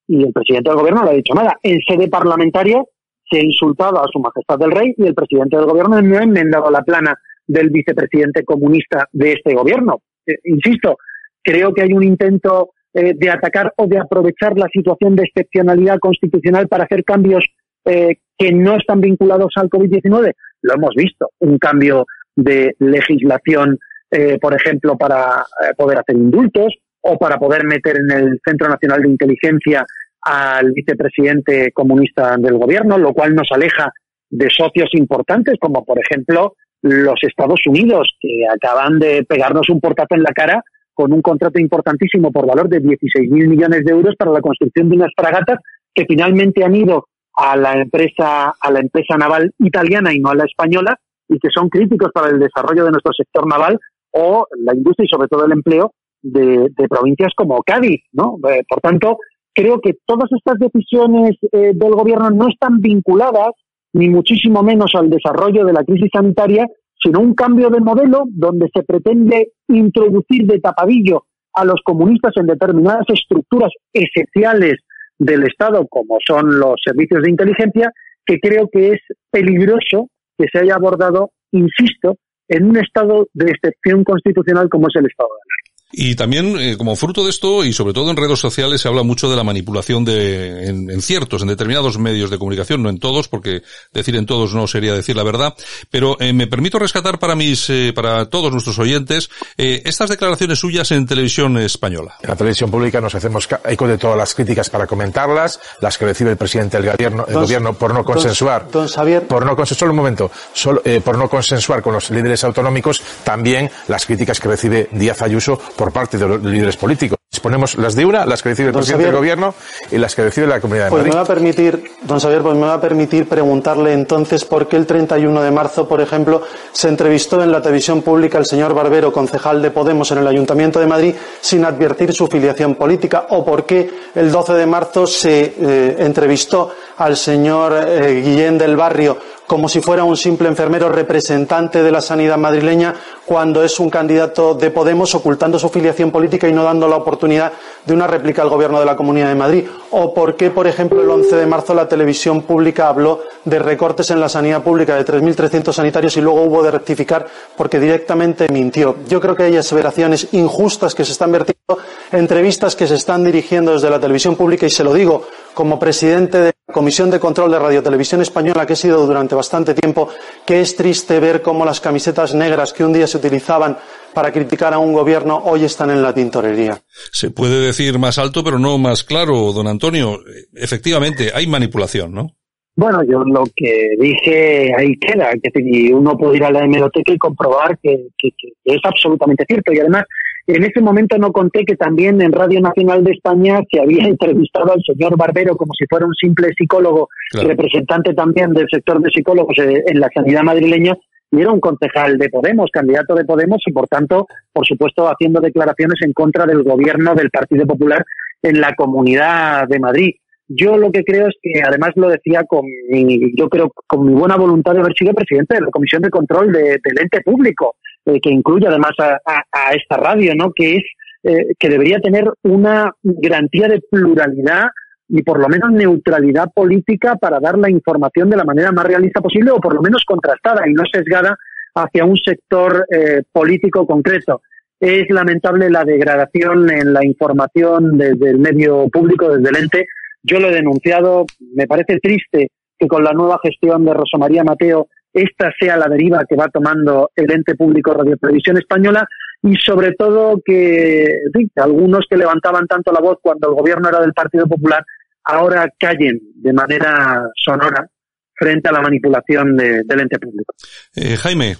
y el presidente del gobierno no ha dicho nada. En sede parlamentaria se ha insultado a su majestad del rey y el presidente del gobierno no ha enmendado la plana del vicepresidente comunista de este gobierno. Eh, insisto, creo que hay un intento eh, de atacar o de aprovechar la situación de excepcionalidad constitucional para hacer cambios eh, que no están vinculados al COVID-19. Lo hemos visto, un cambio de legislación, eh, por ejemplo, para eh, poder hacer indultos o para poder meter en el Centro Nacional de Inteligencia al vicepresidente comunista del gobierno, lo cual nos aleja de socios importantes como, por ejemplo, los Estados Unidos, que acaban de pegarnos un portazo en la cara con un contrato importantísimo por valor de 16.000 millones de euros para la construcción de unas fragatas que finalmente han ido a la empresa a la empresa naval italiana y no a la española y que son críticos para el desarrollo de nuestro sector naval o la industria y sobre todo el empleo de, provincias como Cádiz, ¿no? Eh, por tanto, creo que todas estas decisiones eh, del gobierno no están vinculadas ni muchísimo menos al desarrollo de la crisis sanitaria, sino un cambio de modelo donde se pretende introducir de tapadillo a los comunistas en determinadas estructuras esenciales del Estado, como son los servicios de inteligencia, que creo que es peligroso que se haya abordado, insisto, en un estado de excepción constitucional como es el Estado de Alarma. Y también, eh, como fruto de esto, y sobre todo en redes sociales, se habla mucho de la manipulación de, en, en, ciertos, en determinados medios de comunicación, no en todos, porque decir en todos no sería decir la verdad, pero eh, me permito rescatar para mis, eh, para todos nuestros oyentes, eh, estas declaraciones suyas en televisión española. En la televisión pública nos hacemos eco de todas las críticas para comentarlas, las que recibe el presidente del gobierno, el Don- gobierno por no consensuar. don Xavier. Por no consensuar, solo un momento, solo, eh, por no consensuar con los líderes autonómicos, también las críticas que recibe Díaz Ayuso por parte de los líderes políticos. Ponemos las de una, las que recibe el Don presidente Xavier. del gobierno y las que recibe la Comunidad de Pues me Madrid. va a permitir, don Xavier, pues me va a permitir preguntarle entonces por qué el 31 de marzo, por ejemplo, se entrevistó en la televisión pública el señor Barbero, concejal de Podemos en el Ayuntamiento de Madrid, sin advertir su filiación política, o por qué el 12 de marzo se eh, entrevistó al señor eh, Guillén del Barrio como si fuera un simple enfermero representante de la sanidad madrileña cuando es un candidato de Podemos ocultando su filiación política y no dando la oportunidad de una réplica al gobierno de la Comunidad de Madrid. O por qué, por ejemplo, el 11 de marzo la televisión pública habló de recortes en la sanidad pública de 3.300 sanitarios y luego hubo de rectificar porque directamente mintió. Yo creo que hay aseveraciones injustas que se están vertiendo, entrevistas que se están dirigiendo desde la televisión pública y se lo digo como presidente de la Comisión de Control de Radio Televisión Española que he sido durante bastante tiempo, que es triste ver cómo las camisetas negras que un día se utilizaban para criticar a un gobierno hoy están en la tintorería. Se puede decir más alto, pero no más claro, don Antonio. Efectivamente, hay manipulación, ¿no? Bueno, yo lo que dije ahí queda, y uno puede ir a la hemeroteca y comprobar que, que- que es absolutamente cierto. Y además, en ese momento no conté que también en Radio Nacional de España se había entrevistado al señor Barbero como si fuera un simple psicólogo, Claro. representante también del sector de psicólogos eh, en la sanidad madrileña, y era un concejal de Podemos, candidato de Podemos, y por tanto, por supuesto, haciendo declaraciones en contra del gobierno del Partido Popular en la Comunidad de Madrid. Yo lo que creo es que, además lo decía con mi, yo creo, con mi buena voluntad de haber sido presidente de la Comisión de Control de- del ente público, eh, que incluye además a, a- esta radio, ¿no? Que es, eh, que debería tener una garantía de pluralidad y por lo menos neutralidad política para dar la información de la manera más realista posible o por lo menos contrastada y no sesgada hacia un sector eh, político concreto. Es lamentable la degradación en la información desde el medio público, desde el ente. Yo lo he denunciado. Me parece triste que con la nueva gestión de Rosa María Mateo esta sea la deriva que va tomando el ente público Radio Televisión Española y sobre todo que algunos que levantaban tanto la voz cuando el gobierno era del Partido Popular ahora callen de manera sonora frente a la manipulación de- del ente público. Eh, Jaime.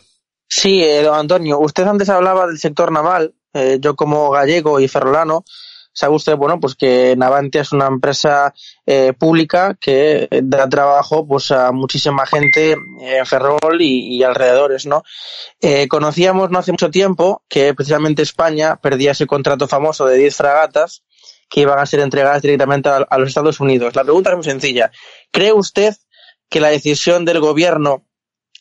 Sí, eh, don Antonio, usted antes hablaba del sector naval. Eh, yo como gallego y ferrolano, sabe usted, bueno, pues que Navantia es una empresa eh, pública que da trabajo pues a muchísima gente en Ferrol y, y alrededores, ¿no? Eh, conocíamos no hace mucho tiempo que precisamente España perdía ese contrato famoso de 10 fragatas que iban a ser entregadas directamente a, los Estados Unidos. La pregunta es muy sencilla. ¿Cree usted que la decisión del gobierno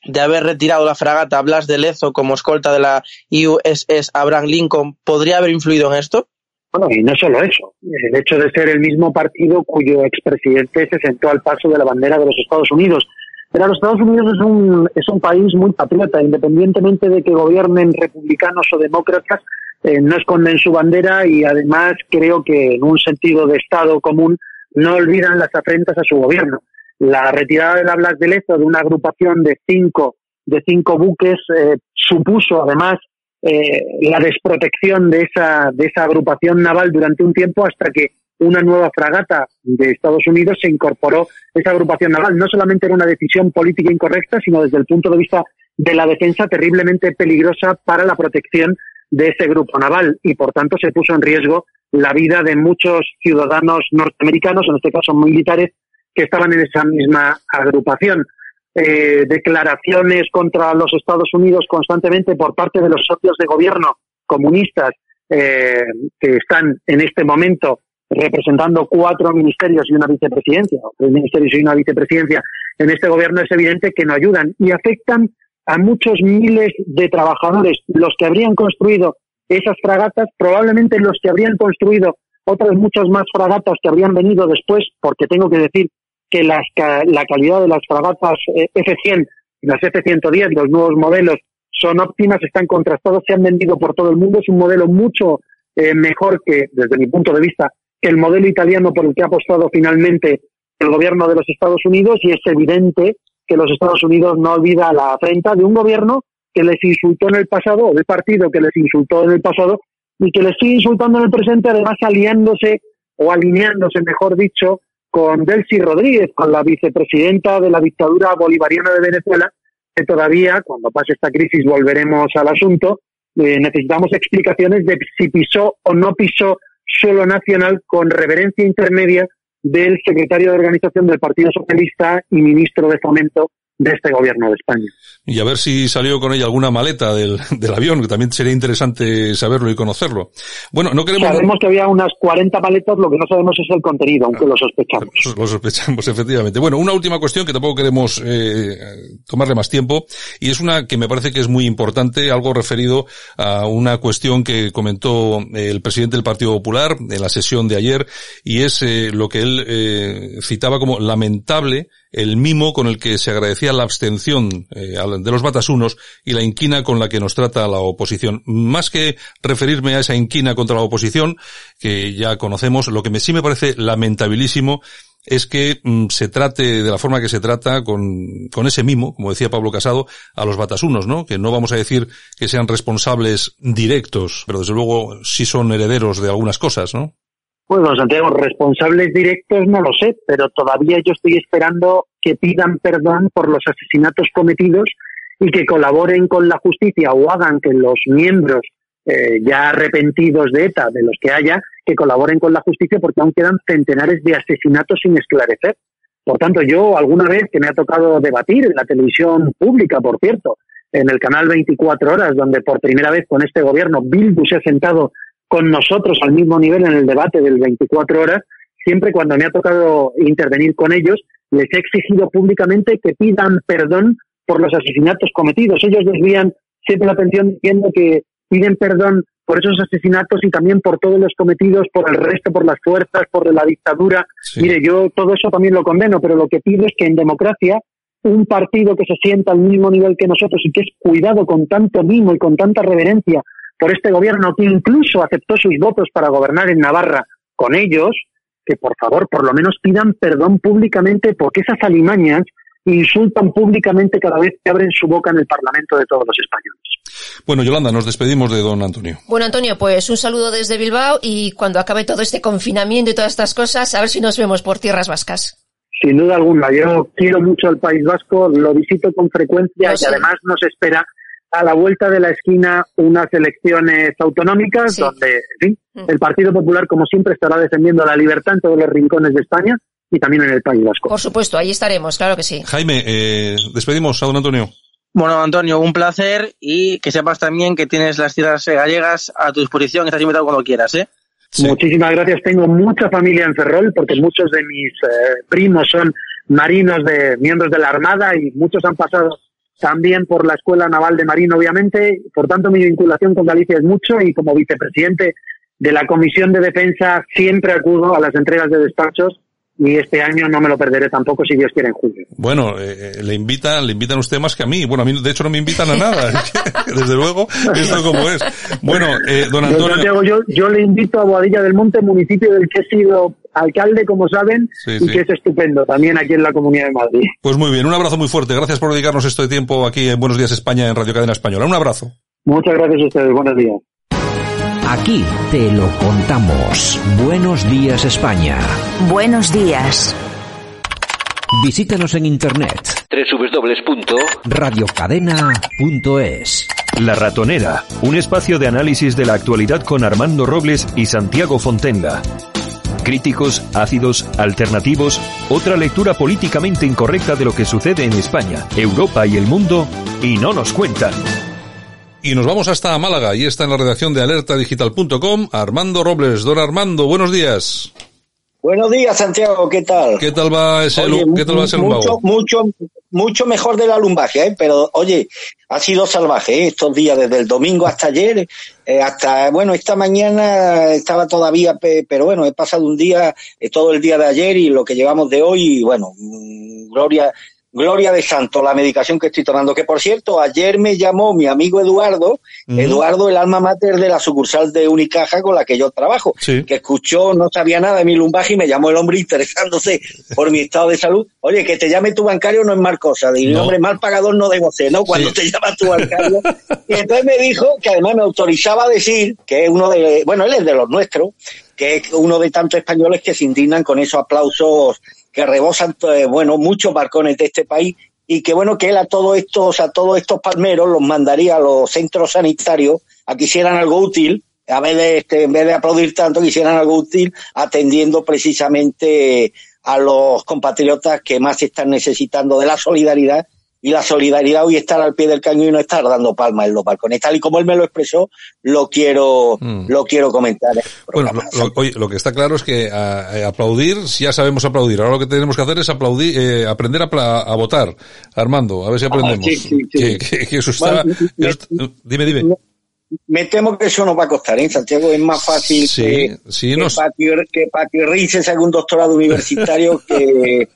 de haber retirado la fragata Blas de Lezo como escolta de la USS Abraham Lincoln podría haber influido en esto? Bueno, y no solo eso, el hecho de ser el mismo partido cuyo expresidente se sentó al paso de la bandera de los Estados Unidos. Pero los Estados Unidos es un, es un país muy patriota, independientemente de que gobiernen republicanos o demócratas, eh, no esconden su bandera y además creo que en un sentido de Estado común no olvidan las afrentas a su gobierno. La retirada de la Blas de Lezo de una agrupación de cinco, de cinco buques eh, supuso además eh, la desprotección de esa, de esa agrupación naval durante un tiempo hasta que una nueva fragata de Estados Unidos se incorporó esa agrupación naval. No solamente era una decisión política incorrecta, sino desde el punto de vista de la defensa terriblemente peligrosa para la protección de ese grupo naval y por tanto se puso en riesgo la vida de muchos ciudadanos norteamericanos, en este caso militares, que estaban en esa misma agrupación. Eh, declaraciones contra los Estados Unidos constantemente por parte de los socios de gobierno comunistas eh, que están en este momento representando cuatro ministerios y una vicepresidencia, o tres ministerios y una vicepresidencia en este gobierno, es evidente que no ayudan y afectan a muchos miles de trabajadores, los que habrían construido esas fragatas, probablemente los que habrían construido otras muchas más fragatas que habrían venido después, porque tengo que decir que las, la calidad de las fragatas eh, F-100 las F-110, los nuevos modelos, son óptimas, están contrastados, se han vendido por todo el mundo. Es un modelo mucho eh, mejor que, desde mi punto de vista, que el modelo italiano por el que ha apostado finalmente el gobierno de los Estados Unidos y es evidente que los Estados Unidos no olvida la afrenta de un gobierno que les insultó en el pasado, o del partido que les insultó en el pasado y que les sigue insultando en el presente, además aliándose o alineándose, mejor dicho, con Delcy Rodríguez, con la vicepresidenta de la dictadura bolivariana de Venezuela, que todavía, cuando pase esta crisis, volveremos al asunto. Eh, necesitamos explicaciones de si pisó o no pisó suelo nacional con reverencia intermedia del secretario de organización del Partido Socialista y ministro de Fomento de este gobierno de España. Y a ver si salió con ella alguna maleta del, del avión, que también sería interesante saberlo y conocerlo. Bueno, no queremos... Sabemos que había unas 40 maletas, lo que no sabemos es el contenido, aunque lo sospechamos. Lo sospechamos, efectivamente. Bueno, una última cuestión que tampoco queremos eh, tomarle más tiempo, y es una que me parece que es muy importante, algo referido a una cuestión que comentó el presidente del Partido Popular en la sesión de ayer, y es eh, lo que él eh, citaba como lamentable el mimo con el que se agradecía la abstención eh, de los batasunos y la inquina con la que nos trata la oposición. Más que referirme a esa inquina contra la oposición, que ya conocemos, lo que sí me parece lamentabilísimo es que mm, se trate de la forma que se trata con, con ese mimo, como decía Pablo Casado, a los batasunos, ¿no? Que no vamos a decir que sean responsables directos, pero desde luego sí son herederos de algunas cosas, ¿no? Bueno, Santiago, responsables directos no lo sé, pero todavía yo estoy esperando que pidan perdón por los asesinatos cometidos y que colaboren con la justicia o hagan que los miembros eh, ya arrepentidos de ETA, de los que haya, que colaboren con la justicia porque aún quedan centenares de asesinatos sin esclarecer. Por tanto, yo alguna vez que me ha tocado debatir en la televisión pública, por cierto, en el canal 24 horas, donde por primera vez con este gobierno Bildu se ha sentado con nosotros al mismo nivel en el debate del 24 horas, siempre cuando me ha tocado intervenir con ellos, les he exigido públicamente que pidan perdón por los asesinatos cometidos. Ellos desvían siempre la atención diciendo que piden perdón por esos asesinatos y también por todos los cometidos por el resto, por las fuerzas, por la dictadura. Sí. Mire, yo todo eso también lo condeno, pero lo que pido es que en democracia un partido que se sienta al mismo nivel que nosotros y que es cuidado con tanto mimo y con tanta reverencia por este gobierno que incluso aceptó sus votos para gobernar en Navarra con ellos, que por favor por lo menos pidan perdón públicamente porque esas alimañas insultan públicamente cada vez que abren su boca en el Parlamento de todos los españoles. Bueno, Yolanda, nos despedimos de don Antonio. Bueno, Antonio, pues un saludo desde Bilbao y cuando acabe todo este confinamiento y todas estas cosas, a ver si nos vemos por tierras vascas. Sin duda alguna, yo quiero mucho al País Vasco, lo visito con frecuencia y además nos espera a la vuelta de la esquina unas elecciones autonómicas Sí. donde, en fin, Mm. el Partido Popular, como siempre, estará defendiendo la libertad en todos los rincones de España y también en el País Vasco. Por supuesto, ahí estaremos, claro que sí. Jaime, eh, despedimos a don Antonio. Bueno, Antonio, un placer y que sepas también que tienes las tierras gallegas a tu disposición y estás invitado cuando quieras, ¿eh? Sí. Muchísimas gracias. Tengo mucha familia en Ferrol porque muchos de mis eh, primos son marinos de miembros de la Armada y muchos han pasado también por la Escuela Naval de Marino, obviamente. Por tanto, mi vinculación con Galicia es mucho y como vicepresidente de la Comisión de Defensa siempre acudo a las entregas de despachos y este año no me lo perderé tampoco si Dios quiere en julio. Bueno, eh, eh, le invitan, le invitan usted más que a mí. Bueno, a mí de hecho no me invitan a nada. Desde luego, esto como es. Bueno, eh, don Yo, Antonio. Santiago, yo, yo le invito a Boadilla del Monte, municipio del que he sido alcalde, como saben, Sí, y sí. que es estupendo, también aquí en la Comunidad de Madrid. Pues muy bien, un abrazo muy fuerte. Gracias por dedicarnos este tiempo aquí en Buenos Días España en Radio Cadena Española. Un abrazo. Muchas gracias a ustedes, buenos días. Aquí te lo contamos. Buenos días España. Buenos días. Visítanos en internet radiocadena.es. La Ratonera, un espacio de análisis de la actualidad con Armando Robles y Santiago Fontenga. Críticos, ácidos, alternativos, otra lectura políticamente incorrecta de lo que sucede en España, Europa y el mundo, y no nos cuentan. Y nos vamos hasta Málaga y está en la redacción de alertadigital.com Armando Robles. Don Armando, buenos días. Buenos días, Santiago, ¿qué tal? ¿Qué tal va ese, Oye, ¿qué tal va ese mucho, mucho, mucho mejor de la lumbagia, ¿eh? Pero, oye, ha sido salvaje, ¿eh? Estos días, desde el domingo hasta ayer, eh, hasta, bueno, esta mañana estaba todavía, pe- pero bueno, he pasado un día, eh, todo el día de ayer y lo que llevamos de hoy, y bueno, mm, gloria, Gloria de Santo, la medicación que estoy tomando. Que por cierto, ayer me llamó mi amigo Eduardo. Eduardo, el alma mater de la sucursal de Unicaja con la que yo trabajo, Sí. que escuchó, no sabía nada de mi lumbaje y me llamó el hombre interesándose por mi estado de salud. Oye, que te llame tu bancario no es mal cosa. Digo, No. hombre, mal pagador no debo ser, ¿no? Cuando Sí. te llama tu bancario. y entonces me dijo que además me autorizaba a decir que es uno de, bueno, él es de los nuestros, que es uno de tantos españoles que se indignan con esos aplausos que rebosan, eh, bueno, muchos balcones de este país y que bueno que él a todos estos a todos estos palmeros los mandaría a los centros sanitarios a que hicieran algo útil a vez de este, en vez de aplaudir tanto que hicieran algo útil atendiendo precisamente a los compatriotas que más están necesitando de la solidaridad y la solidaridad hoy estar al pie del cañón y no estar dando palmas en los balcones tal y como él me lo expresó lo quiero Mm. lo quiero comentar Bueno, lo, oye, lo que está claro es que a- a aplaudir, si ya sabemos aplaudir. Ahora lo que tenemos que hacer es aplaudir, eh, aprender a, a votar. Armando, a ver si aprendemos. sí, sí, sí. Que, que- que eso está... Bueno, me- eso- dime, dime. me temo que eso nos va a costar, ¿eh? Santiago es más fácil Sí, que, sí, que, nos- Pati, que Pati se haga un doctorado universitario que,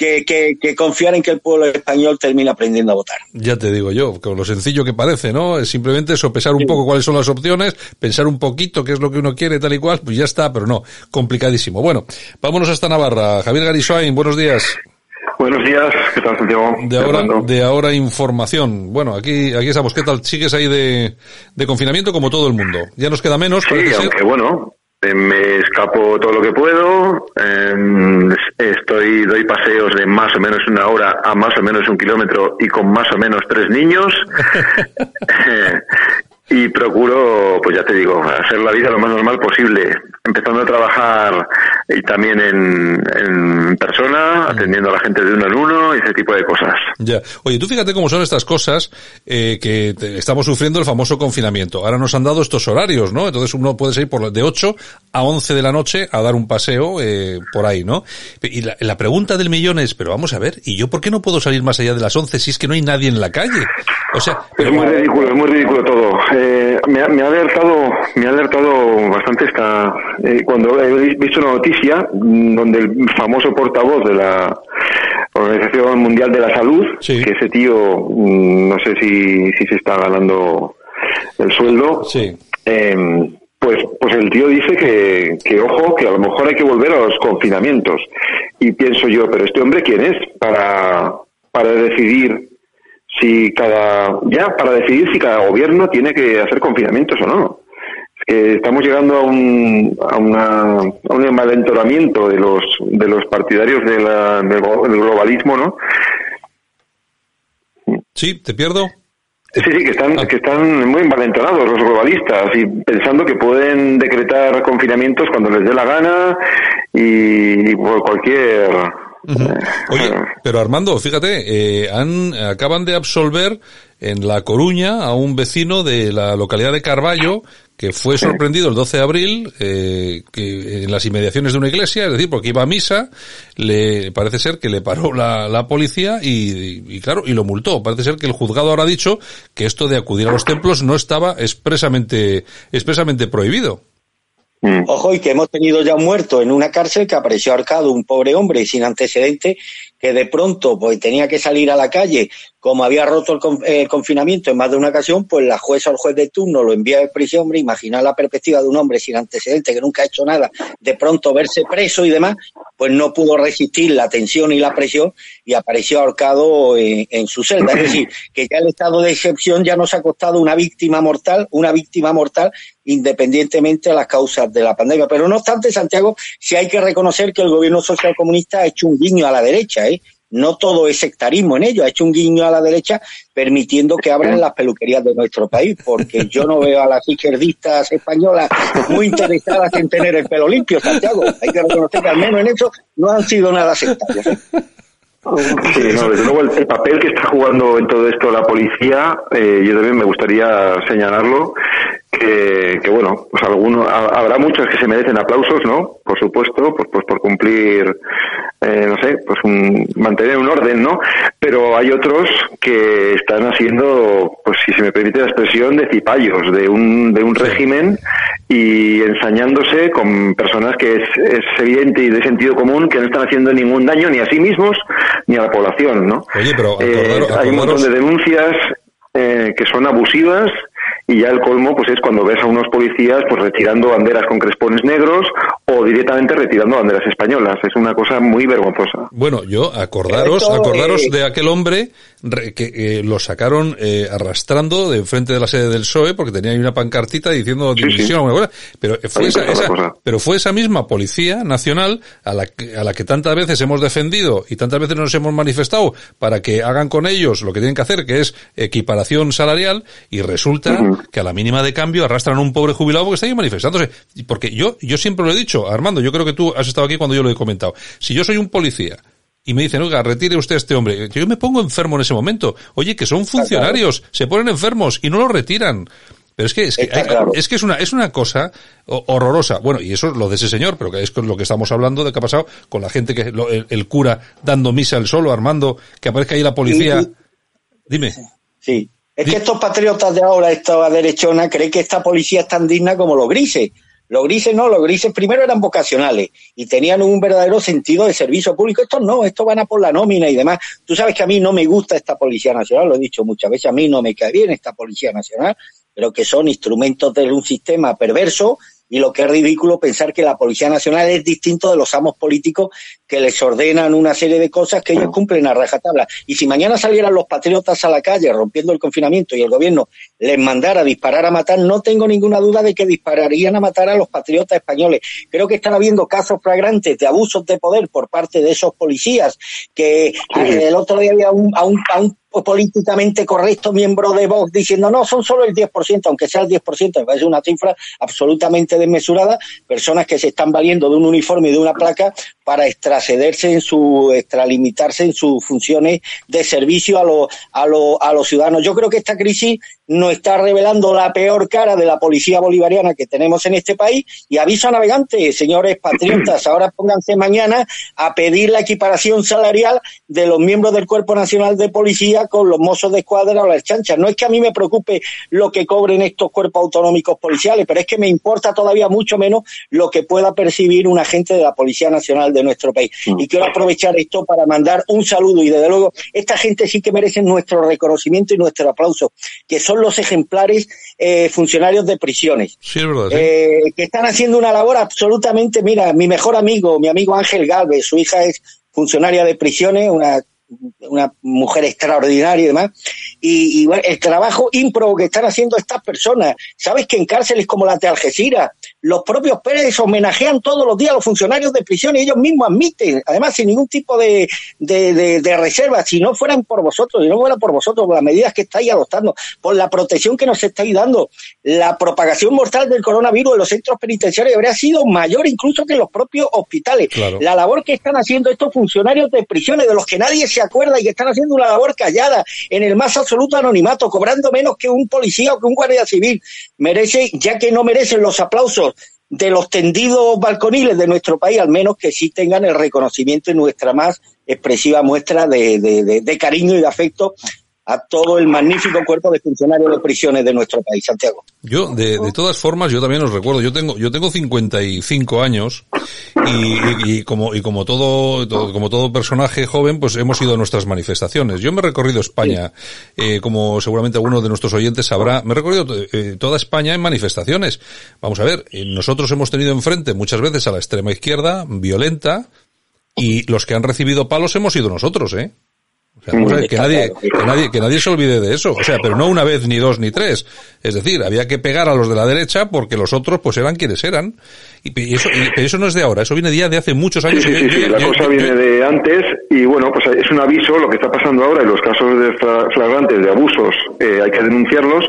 que, que, que confiar en que el pueblo español termine aprendiendo a votar. Ya te digo yo, con lo sencillo que parece, ¿no? Es simplemente sopesar un poco cuáles son las opciones, pensar un poquito qué es lo que uno quiere, tal y cual, pues ya está, pero no, complicadísimo. Bueno, vámonos hasta Navarra. Javier Garisoain, buenos días. Buenos días, ¿qué tal Santiago? De ahora, de ahora información. Bueno, aquí, aquí estamos. ¿Qué tal? ¿Sigues ahí de, de confinamiento como todo el mundo? Ya nos queda menos, Sí, parece ser. aunque bueno, me escapo todo lo que puedo, eh, estoy, doy paseos de más o menos una hora a más o menos un kilómetro y con más o menos tres niños. Y procuro, pues ya te digo, hacer la vida lo más normal posible, empezando a trabajar y también en, en persona, atendiendo a la gente de uno en uno y ese tipo de cosas. Ya. Oye, tú fíjate cómo son estas cosas eh, que te- estamos sufriendo el famoso confinamiento. Ahora nos han dado estos horarios, ¿no? Entonces uno puede salir por de 8 a 11 de la noche a dar un paseo eh, por ahí, ¿no? Y la, la pregunta del millón es, pero vamos a ver, ¿y yo por qué no puedo salir más allá de las 11 si es que no hay nadie en la calle? O sea, Es muy ridículo, es muy ridículo todo. Eh, me, ha, me ha alertado, me ha alertado bastante esta eh, cuando he visto una noticia mm, donde el famoso portavoz de la Organización Mundial de la Salud, que ese tío mm, no sé si, si se está ganando el sueldo, eh, pues pues el tío dice que, que ojo que a lo mejor hay que volver a los confinamientos. Y pienso yo, pero este hombre quién es para para decidir si cada ya para decidir si cada gobierno tiene que hacer confinamientos o no. Es que estamos llegando a un a, una, a un envalentonamiento de los de los partidarios de la- del glo- del globalismo no Sí, te pierdo. Sí, sí, que están, que están muy envalentonados los globalistas y pensando que pueden decretar confinamientos cuando les dé la gana y, por cualquier... Oye, pero Armando, fíjate, eh, han, acaban de absolver en La Coruña a un vecino de la localidad de Carballo que fue sorprendido el 12 de abril eh, que en las inmediaciones de una iglesia, es decir, porque iba a misa, le parece ser que le paró la, la policía y, y, claro, y lo multó. Parece ser que el juzgado ahora ha dicho que esto de acudir a los templos no estaba expresamente expresamente prohibido. Ojo, y que hemos tenido ya un muerto en una cárcel que apareció ahorcado un pobre hombre sin antecedentes que de pronto pues tenía que salir a la calle, como había roto el, con- eh, confinamiento en más de una ocasión, pues la jueza o el juez de turno lo envía a prisión, hombre, imagina la perspectiva de un hombre sin antecedentes que nunca ha hecho nada, de pronto verse preso y demás, pues no pudo resistir la tensión y la presión y apareció ahorcado en, en su celda. Es decir, que ya el estado de excepción ya nos ha costado una víctima mortal, una víctima mortal independientemente de las causas de la pandemia. Pero no obstante, Santiago, sí hay que reconocer que el gobierno socialcomunista ha hecho un guiño a la derecha, ¿eh? No todo es sectarismo en ello, ha hecho un guiño a la derecha permitiendo que abran las peluquerías de nuestro país, porque yo no veo a las izquierdistas españolas muy interesadas en tener el pelo limpio, Santiago. Hay que reconocer que al menos en eso no han sido nada sectarios. ¿eh? Desde luego el, el papel que está jugando en todo esto la policía, eh, yo también me gustaría señalarlo, que, que, bueno, pues algunos, ha- habrá muchos que se merecen aplausos, ¿no? Por supuesto, pues, pues por cumplir, eh, no sé, pues un, mantener un orden, ¿no? Pero hay otros que están haciendo, pues si se me permite la expresión, de cipayos de un, de un régimen y ensañándose con personas que es, es evidente y de sentido común que no están haciendo ningún daño ni a sí mismos ni a la población, ¿no? Oye, pero Eh, hay un montón de denuncias eh, que son abusivas y ya el colmo pues es cuando ves a unos policías pues retirando banderas con crespones negros o directamente retirando banderas españolas. Es una cosa muy vergonzosa. Bueno, yo, acordaros, acordaros eh, de aquel hombre re- que eh, lo sacaron eh, arrastrando de enfrente de la sede del PSOE porque tenía ahí una pancartita diciendo dimisión o alguna cosa. Pero fue, esa, esa- pero fue esa misma policía nacional a la, que, a la que tantas veces hemos defendido y tantas veces nos hemos manifestado para que hagan con ellos lo que tienen que hacer, que es equiparación salarial, y resulta que a la mínima de cambio arrastran a un pobre jubilado porque está ahí manifestándose. Porque yo, yo siempre lo he dicho, Armando, yo creo que tú has estado aquí cuando yo lo he comentado. Si yo soy un policía y me dicen, oiga, retire usted a este hombre, yo me pongo enfermo en ese momento. Oye, que son funcionarios, se ponen enfermos y no lo retiran. Pero es que es que, Está hay- claro. es que es una es una cosa ho- horrorosa. Bueno, y eso es lo de ese señor, pero que es con lo que estamos hablando de qué ha pasado con la gente que lo- el, el cura dando misa al solo, Armando, que aparezca ahí la policía. Dime. Sí. Es que estos patriotas de ahora, esta derechona, creen que esta policía es tan digna como los grises. Los grises no, los grises primero eran vocacionales y tenían un verdadero sentido de servicio público. Estos no, estos van a por la nómina y demás. Tú sabes que a mí no me gusta esta Policía Nacional, lo he dicho muchas veces, a mí no me cae bien esta Policía Nacional, pero que son instrumentos de un sistema perverso y lo que es ridículo pensar que la Policía Nacional es distinto de los amos políticos que les ordenan una serie de cosas que ellos cumplen a rajatabla. Y si mañana salieran los patriotas a la calle rompiendo el confinamiento y el gobierno les mandara a disparar a matar, no tengo ninguna duda de que dispararían a matar a los patriotas españoles. Creo que están habiendo casos flagrantes de abusos de poder por parte de esos policías que eh, el otro día había un, a, un, a un políticamente correcto miembro de Vox diciendo no, son solo el 10%, aunque sea el 10%, me parece una cifra absolutamente desmesurada, personas que se están valiendo de un uniforme y de una placa para extracederse en su, extralimitarse en sus funciones de servicio a, los a, los a los ciudadanos. Yo creo que esta crisis nos está revelando la peor cara de la policía bolivariana que tenemos en este país y aviso a navegantes, señores patriotas, ahora pónganse mañana a pedir la equiparación salarial de los miembros del Cuerpo Nacional de Policía con los mozos de escuadra o las chanchas. No es que a mí me preocupe lo que cobren estos cuerpos autonómicos policiales, pero es que me importa todavía mucho menos lo que pueda percibir un agente de la Policía Nacional de nuestro país. Y quiero aprovechar esto para mandar un saludo y desde luego esta gente sí que merece nuestro reconocimiento y nuestro aplauso, que son los ejemplares eh, funcionarios de prisiones. Sí, es verdad. sí. Eh, que están haciendo una labor absolutamente, mira, mi mejor amigo, mi amigo Ángel Galvez, su hija es funcionaria de prisiones, una, una mujer extraordinaria y demás, y, y bueno, el trabajo ímprobo que están haciendo estas personas, sabes que en cárceles como la de Algeciras, los propios Pérez homenajean todos los días a los funcionarios de prisión y ellos mismos admiten, además sin ningún tipo de, de, de, de reserva, si no fueran por vosotros, si no fuera por vosotros, por las medidas que estáis adoptando, por la protección que nos estáis dando, la propagación mortal del coronavirus en los centros penitenciarios habría sido mayor incluso que en los propios hospitales. Claro. La labor que están haciendo estos funcionarios de prisiones, de los que nadie se acuerda y que están haciendo una labor callada, en el más absoluto anonimato, cobrando menos que un policía o que un guardia civil, merece, ya que no merecen los aplausos de los tendidos balconiles de nuestro país, al menos que sí tengan el reconocimiento y nuestra más expresiva muestra de, de- de- de cariño y de afecto a todo el magnífico cuerpo de funcionarios de prisiones de nuestro país, Santiago. Yo, de, de todas formas, yo también os recuerdo, yo tengo, yo tengo 55 años y, y- y como, y como todo, todo- como todo personaje joven, pues hemos ido a nuestras manifestaciones. Yo me he recorrido España, eh, como seguramente alguno de nuestros oyentes sabrá, me he recorrido eh, toda España en manifestaciones. Vamos a ver, eh, nosotros hemos tenido enfrente muchas veces a la extrema izquierda, violenta, y los que han recibido palos hemos sido nosotros, ¿eh? O sea, vamos a ver, que nadie, que nadie, que nadie se olvide de eso. O sea, pero no una vez, ni dos, ni tres. Es decir, había que pegar a los de la derecha porque los otros, pues eran quienes eran. Y, y eso, y- pero eso no es de ahora, eso viene ya de hace muchos años. Sí, y yo- sí, yo- sí, la yo- cosa viene de antes y bueno, pues es un aviso lo que está pasando ahora en los casos de fla- flagrantes de abusos, eh, hay que denunciarlos.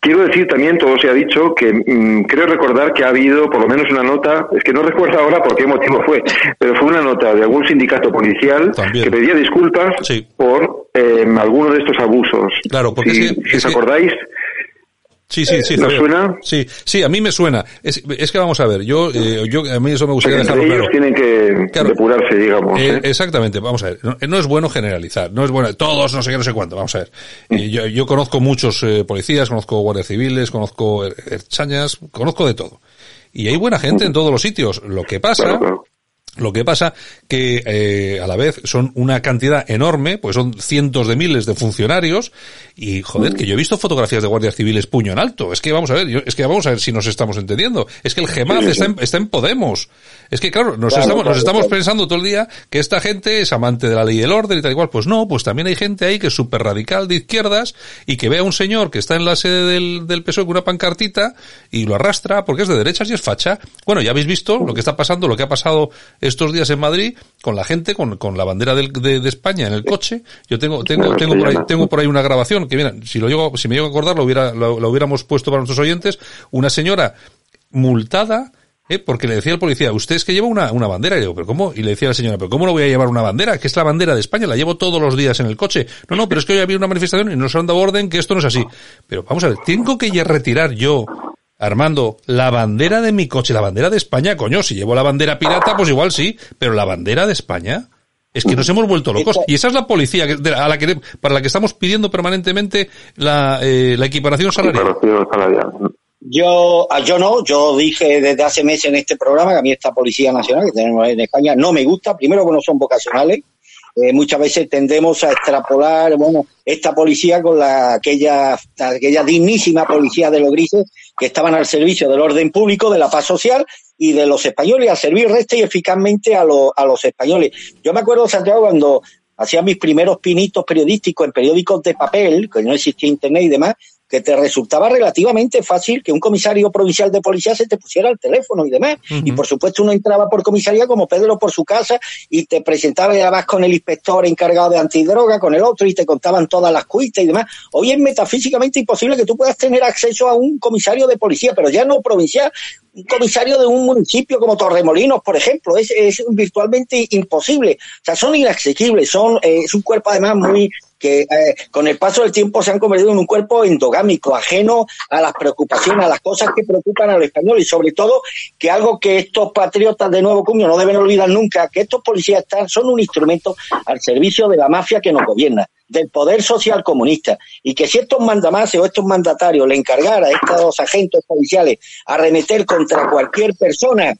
Quiero decir también, todo se ha dicho, que mm, creo recordar que ha habido por lo menos una nota, es que no recuerdo ahora por qué motivo fue, pero fue una nota de algún sindicato policial que pedía disculpas por eh, alguno de estos abusos. Claro, porque si, es que- si es os que- acordáis, Sí, sí, sí. ¿Nos Javier. suena? Sí, sí, a mí me suena. Es, es que vamos a ver, yo, eh, yo, a mí eso me gustaría dejarlo ellos claro. tienen que Claro. depurarse, digamos. Eh, ¿eh? exactamente, vamos a ver. No, no es bueno generalizar, no es bueno, todos no sé qué, no sé cuánto, vamos a ver. Mm. Eh, yo, yo conozco muchos eh, policías, conozco guardias civiles, conozco er- erchañas, conozco de todo. Y hay buena gente en todos los sitios. Lo que pasa, lo que pasa que eh, a la vez son una cantidad enorme, pues son cientos de miles de funcionarios y joder, que yo he visto fotografías de guardias civiles puño en alto. Es que vamos a ver, yo- es que vamos a ver si nos estamos entendiendo. Es que el sí, está, en, está en Podemos. Es que claro, nos Claro, estamos, claro, nos estamos pensando todo el día que esta gente es amante de la ley y el orden y tal y cual. Pues no, pues también hay gente ahí que es súper radical de izquierdas y que ve a un señor que está en la sede del, del PSOE con una pancartita y lo arrastra porque es de derechas y es facha. Bueno, ya habéis visto lo que está pasando, lo que ha pasado estos días en Madrid con la gente con, con la bandera del- de, de España en el coche. Yo tengo, tengo, tengo por ahí, tengo por ahí una grabación que mira, si lo llego, si me llego a acordar lo hubiera, lo, lo hubiéramos puesto para nuestros oyentes, una señora multada ¿eh? porque le decía al policía, usted es que lleva una, una bandera. Y le digo, ¿pero cómo? Y le decía a la señora, ¿pero cómo no voy a llevar una bandera? Que es la bandera de España, la llevo todos los días en el coche. No, no, pero es que hoy había una manifestación y nos han dado orden que esto no es así. Pero vamos a ver, tengo que ya retirar yo, Armando, la bandera de mi coche, la bandera de España, coño, si llevo la bandera pirata, pues igual sí, pero la bandera de España. Es que nos hemos vuelto locos. Y esa es la policía que- de la- a la que, para la que estamos pidiendo permanentemente la, eh, la equiparación salarial. Equiparación salarial. Yo, ah, yo no, yo dije desde hace meses en este programa que a mí esta Policía Nacional que tenemos en España no me gusta, primero que no son vocacionales, eh, muchas veces tendemos a extrapolar, bueno, esta policía con la, aquella, aquella dignísima policía de los grises que estaban al servicio del orden público, de la paz social y de los españoles, a servir resta y eficazmente a, los a los españoles. Yo me acuerdo, Santiago, cuando hacía mis primeros pinitos periodísticos en periódicos de papel, que no existía internet y demás, que te resultaba relativamente fácil que un comisario provincial de policía se te pusiera al teléfono y demás. Y por supuesto uno entraba por comisaría como Pedro por su casa y te presentaba y además con el inspector encargado de antidroga, con el otro y te contaban todas las cuitas y demás. Hoy es metafísicamente imposible que tú puedas tener acceso a un comisario de policía, pero ya no provincial, un comisario de un municipio como Torremolinos, por ejemplo, es, es virtualmente imposible. O sea, son inaccesibles, son, eh, es un cuerpo además muy que eh, con el paso del tiempo se han convertido en un cuerpo endogámico, ajeno a las preocupaciones, a las cosas que preocupan a los españoles y sobre todo que algo que estos patriotas de Nuevo Cuño no deben olvidar nunca, que estos policías están, son un instrumento al servicio de la mafia que nos gobierna, del poder social comunista y que si estos mandamases o estos mandatarios le encargara a estos agentes policiales arremeter contra cualquier persona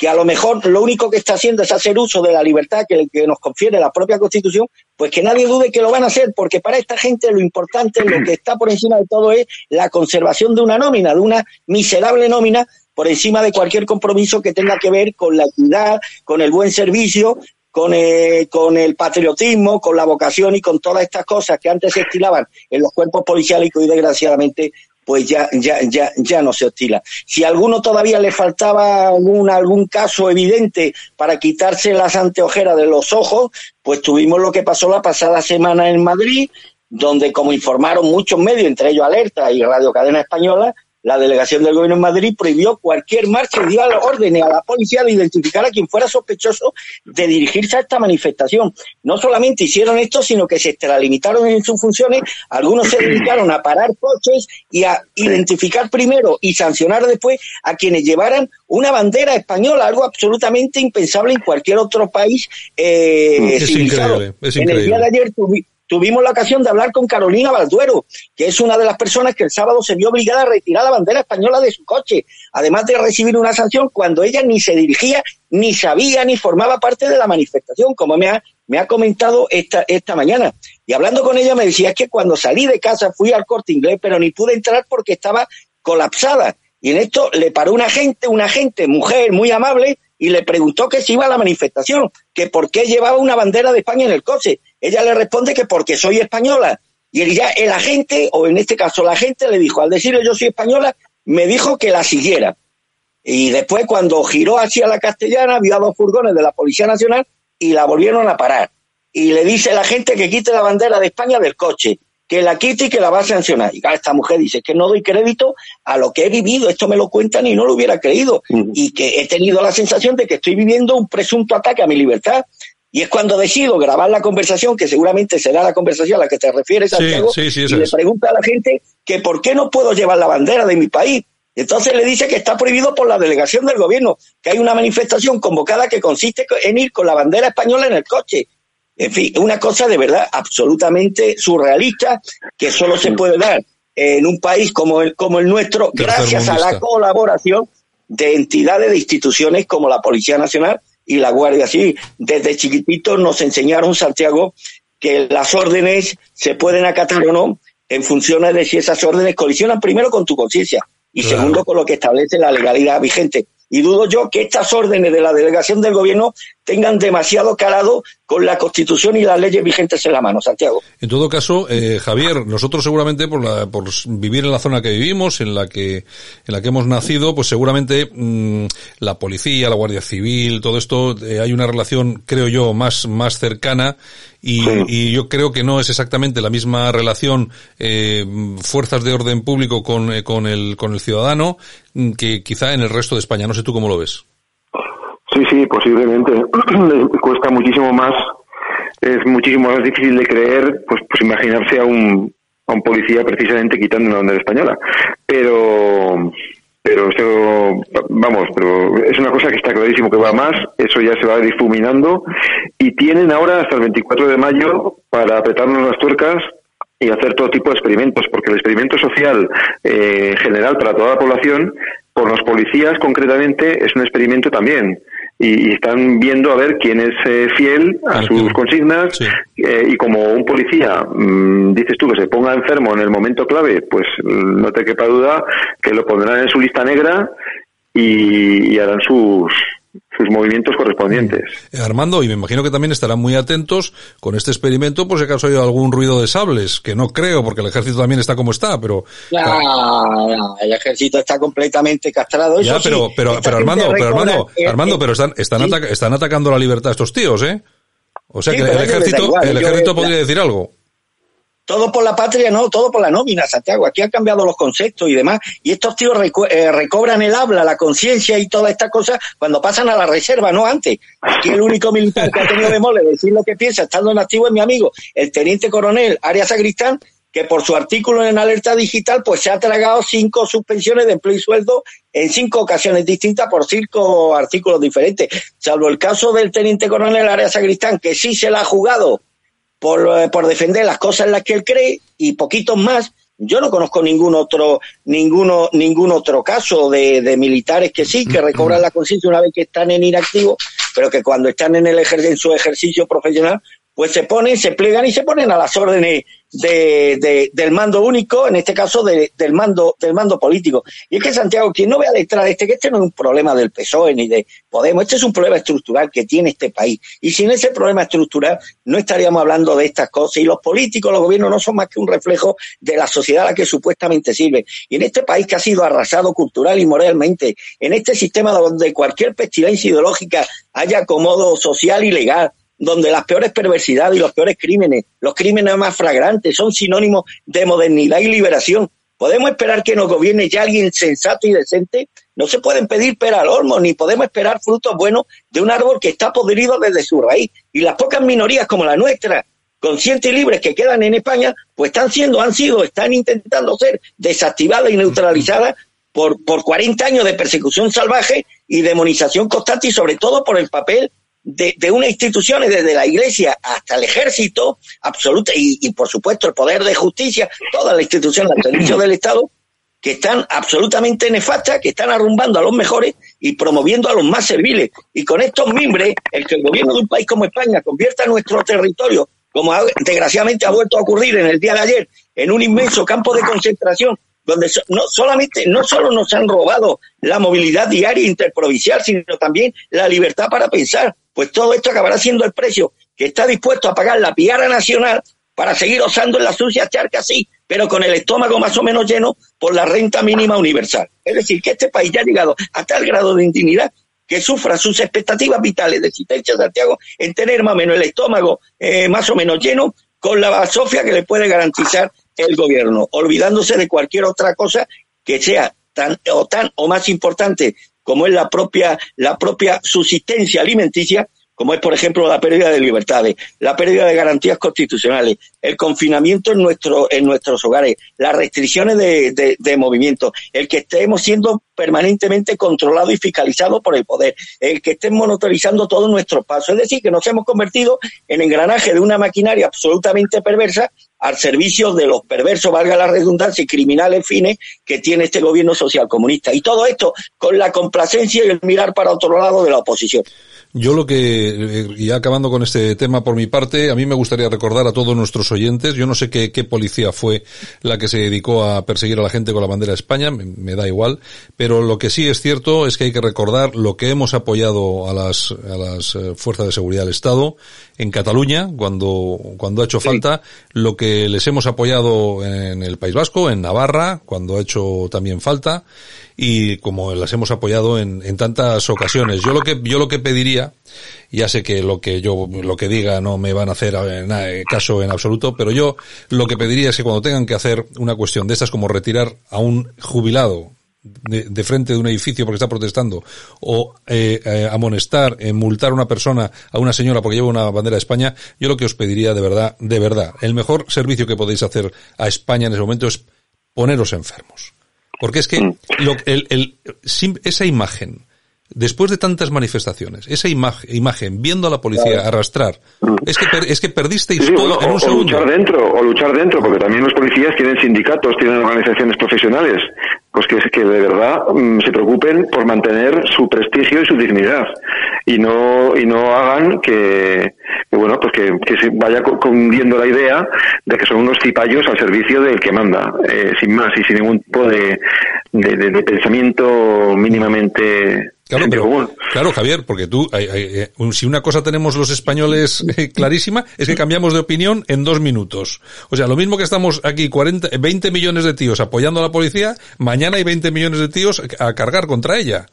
que a lo mejor lo único que está haciendo es hacer uso de la libertad que, nos confiere la propia Constitución, pues que nadie dude que lo van a hacer, porque para esta gente lo importante, lo que está por encima de todo es la conservación de una nómina, de una miserable nómina, por encima de cualquier compromiso que tenga que ver con la equidad, con el buen servicio, con, eh, con el patriotismo, con la vocación y con todas estas cosas que antes se estilaban en los cuerpos policiales y que hoy desgraciadamente pues ya, ya, ya, ya no se ostila. Si a alguno todavía le faltaba algún, algún caso evidente para quitarse las anteojeras de los ojos, pues tuvimos lo que pasó la pasada semana en Madrid, donde como informaron muchos medios, entre ellos Alerta y Radio Cadena Española, la delegación del gobierno en Madrid prohibió cualquier marcha y dio órdenes a la policía de identificar a quien fuera sospechoso de dirigirse a esta manifestación. No solamente hicieron esto, sino que se extralimitaron en sus funciones. Algunos se dedicaron a parar coches y a identificar primero y sancionar después a quienes llevaran una bandera española, algo absolutamente impensable en cualquier otro país eh, Es civilizado. increíble, es En el día de ayer tuvi- tuvimos la ocasión de hablar con Carolina Balduero, que es una de las personas que el sábado se vio obligada a retirar la bandera española de su coche, además de recibir una sanción cuando ella ni se dirigía, ni sabía, ni formaba parte de la manifestación, como me ha, me ha comentado esta, esta mañana. Y hablando con ella me decía, que cuando salí de casa fui al corte inglés, pero ni pude entrar porque estaba colapsada. Y en esto le paró una gente, una gente, mujer muy amable, y le preguntó que si iba a la manifestación, que por qué llevaba una bandera de España en el coche. Ella le responde que porque soy española. Y el, ya el agente, o en este caso la gente, le dijo, al decirle yo soy española, me dijo que la siguiera. Y después cuando giró hacia la castellana, vio a dos furgones de la Policía Nacional y la volvieron a parar. Y le dice la gente que quite la bandera de España del coche, que la quite y que la va a sancionar. Y claro, esta mujer dice que no doy crédito a lo que he vivido, esto me lo cuentan y no lo hubiera creído. Y que he tenido la sensación de que estoy viviendo un presunto ataque a mi libertad. Y es cuando decido grabar la conversación, que seguramente será la conversación a la que te refieres, Santiago, sí, sí, y le pregunta a la gente que por qué no puedo llevar la bandera de mi país. Entonces le dice que está prohibido por la delegación del gobierno, que hay una manifestación convocada que consiste en ir con la bandera española en el coche. En fin, una cosa de verdad absolutamente surrealista que solo se puede dar en un país como el, como el nuestro gracias a la colaboración de entidades, de instituciones como la Policía Nacional y la Guardia Civil. Desde chiquititos nos enseñaron, Santiago, que las órdenes se pueden acatar o no en función de si esas órdenes colisionan primero con tu conciencia y Claro. segundo con lo que establece la legalidad vigente. Y dudo yo que estas órdenes de la delegación del gobierno tengan demasiado calado con la Constitución y las leyes vigentes en la mano, Santiago. En todo caso, eh, Javier, nosotros seguramente por, la, por vivir en la zona que vivimos, en la que, en la que hemos nacido, pues seguramente mm, la policía, la Guardia Civil, todo esto, eh, hay una relación, creo yo, más, más cercana y, y yo creo que no es exactamente la misma relación eh, fuerzas de orden público con, eh, con, el, con el ciudadano mm, que quizá en el resto de España. No sé tú cómo lo ves. Sí, sí, posiblemente. Cuesta muchísimo más, es muchísimo más difícil de creer, pues, pues imaginarse a un, a un policía precisamente quitando una bandera española. Pero, pero eso, vamos, pero es una cosa que está clarísimo que va más, eso ya se va difuminando y tienen ahora hasta el 24 de mayo para apretarnos las tuercas y hacer todo tipo de experimentos, porque el experimento social eh, general para toda la población, por los policías concretamente, es un experimento también. Y, y están viendo a ver quién es eh, fiel a sus consignas eh, y como un policía, mm, dices tú, que se ponga enfermo en el momento clave, pues mm, no te quepa duda que lo pondrán en su lista negra y, y harán sus, sus movimientos correspondientes. Eh, Armando, y me imagino que también estarán muy atentos con este experimento por si acaso hay algún ruido de sables, que no creo, porque el ejército también está como está, pero... No, no, el ejército está completamente castrado. Ya, eso pero, sí, pero, pero Armando, pero Armando, eh, Armando, eh, pero están, están, sí. ataca- están atacando la libertad estos tíos, ¿eh? O sea Sí, que el ejército, igual, el ejército podría decir algo. Todo por la patria, no, todo por la nómina, Santiago. Aquí han cambiado los conceptos y demás. Y estos tíos eh, recobran el habla, la conciencia y todas estas cosas cuando pasan a la reserva, no antes. Aquí el único militar que ha tenido de mole decir lo que piensa estando en activo es mi amigo, el teniente coronel Arias Sacristán, que por su artículo en Alerta Digital, pues se ha tragado cinco suspensiones de empleo y sueldo en cinco ocasiones distintas por cinco artículos diferentes. Salvo el caso del teniente coronel Arias Sacristán, que sí se la ha jugado por, por defender las cosas en las que él cree y poquitos más. Yo no conozco ningún otro, ninguno, ningún otro caso de, de militares que sí, que recobran la conciencia una vez que están en inactivo, pero que cuando están en el ejer- en su ejercicio profesional, pues se ponen, se plegan y se ponen a las órdenes de, de- del mando único, en este caso de- del mando, del mando político. Y es que Santiago, quien no vea detrás de este, que este no es un problema del PSOE ni de Podemos, este es un problema estructural que tiene este país. Y sin ese problema estructural no estaríamos hablando de estas cosas. Y los políticos, los gobiernos no son más que un reflejo de la sociedad a la que supuestamente sirven. Y en este país que ha sido arrasado cultural y moralmente, en este sistema donde cualquier pestilencia ideológica haya acomodo social y legal, donde las peores perversidades y los peores crímenes, los crímenes más flagrantes, son sinónimos de modernidad y liberación. ¿Podemos esperar que nos gobierne ya alguien sensato y decente? No se pueden pedir pera al olmo, ni podemos esperar frutos buenos de un árbol que está podrido desde su raíz. Y las pocas minorías como la nuestra, conscientes y libres que quedan en España, pues están siendo, han sido, están intentando ser desactivadas y neutralizadas por, por 40 años de persecución salvaje y demonización constante y sobre todo por el papel de, de unas instituciones, desde la Iglesia hasta el Ejército, absoluta, y, y por supuesto el Poder de Justicia, toda la institución al servicio del Estado, que están absolutamente nefastas, que están arrumbando a los mejores y promoviendo a los más serviles. Y con estos mimbres, el que el gobierno de un país como España convierta nuestro territorio, como desgraciadamente ha vuelto a ocurrir en el día de ayer, en un inmenso campo de concentración, donde no solamente, no solo nos han robado la movilidad diaria interprovincial, sino también la libertad para pensar, pues todo esto acabará siendo el precio que está dispuesto a pagar la piara nacional para seguir osando en las sucias charcas, sí, pero con el estómago más o menos lleno por la renta mínima universal. Es decir, que este país ya ha llegado a tal grado de indignidad que sufra sus expectativas vitales de existencia Santiago en tener más o menos el estómago eh, más o menos lleno con la basofia que le puede garantizar el gobierno, olvidándose de cualquier otra cosa que sea tan o tan o más importante como es la propia la propia subsistencia alimenticia como es, por ejemplo, la pérdida de libertades, la pérdida de garantías constitucionales, el confinamiento en, nuestro, en nuestros hogares, las restricciones de, de, de movimiento, el que estemos siendo permanentemente controlados y fiscalizados por el poder, el que estén monitorizando todos nuestros pasos. Es decir, que nos hemos convertido en engranaje de una maquinaria absolutamente perversa al servicio de los perversos, valga la redundancia, y criminales fines que tiene este gobierno social comunista. Y todo esto con la complacencia y el mirar para otro lado de la oposición. Yo lo que, eh, y acabando con este tema por mi parte, a mí me gustaría recordar a todos nuestros oyentes, yo no sé qué, qué policía fue la que se dedicó a perseguir a la gente con la bandera de España, me, me, da igual, pero lo que sí es cierto es que hay que recordar lo que hemos apoyado a las, a las eh, fuerzas de seguridad del Estado en Cataluña, cuando, cuando ha hecho falta, lo que les hemos apoyado en el País Vasco, en Navarra, cuando ha hecho también falta, y como las hemos apoyado en, tantas ocasiones. Yo lo que, yo lo que pediría, ya sé que lo que yo, lo que diga no me van a hacer caso en absoluto, pero yo lo que pediría es que cuando tengan que hacer una cuestión de estas como retirar a un jubilado de, de, frente de un edificio porque está protestando o eh, eh, amonestar, eh, multar a una persona, a una señora porque lleva una bandera de España, yo lo que os pediría de verdad, de verdad, el mejor servicio que podéis hacer a España en ese momento es poneros enfermos. Porque es que lo, el, el, esa imagen, después de tantas manifestaciones, esa imagen, imagen viendo a la policía claro. arrastrar, es que, per, es que perdisteis sí, todo bueno, en un o, segundo. O luchar dentro, o luchar dentro, porque también los policías tienen sindicatos, tienen organizaciones profesionales, pues que, de verdad mmm, se preocupen por mantener su prestigio y su dignidad. Y no y no hagan que, bueno pues que, se vaya cundiendo la idea de que son unos cipayos al servicio del que manda. Eh, sin más y sin ningún tipo de, de pensamiento mínimamente Claro, pero, claro, Javier, porque tú, hay, hay, eh, si una cosa tenemos los españoles eh, clarísima, es que cambiamos de opinión en dos minutos. O sea, lo mismo que estamos aquí 40, 20 millones de tíos apoyando a la policía, mañana hay 20 millones de tíos a cargar contra ella.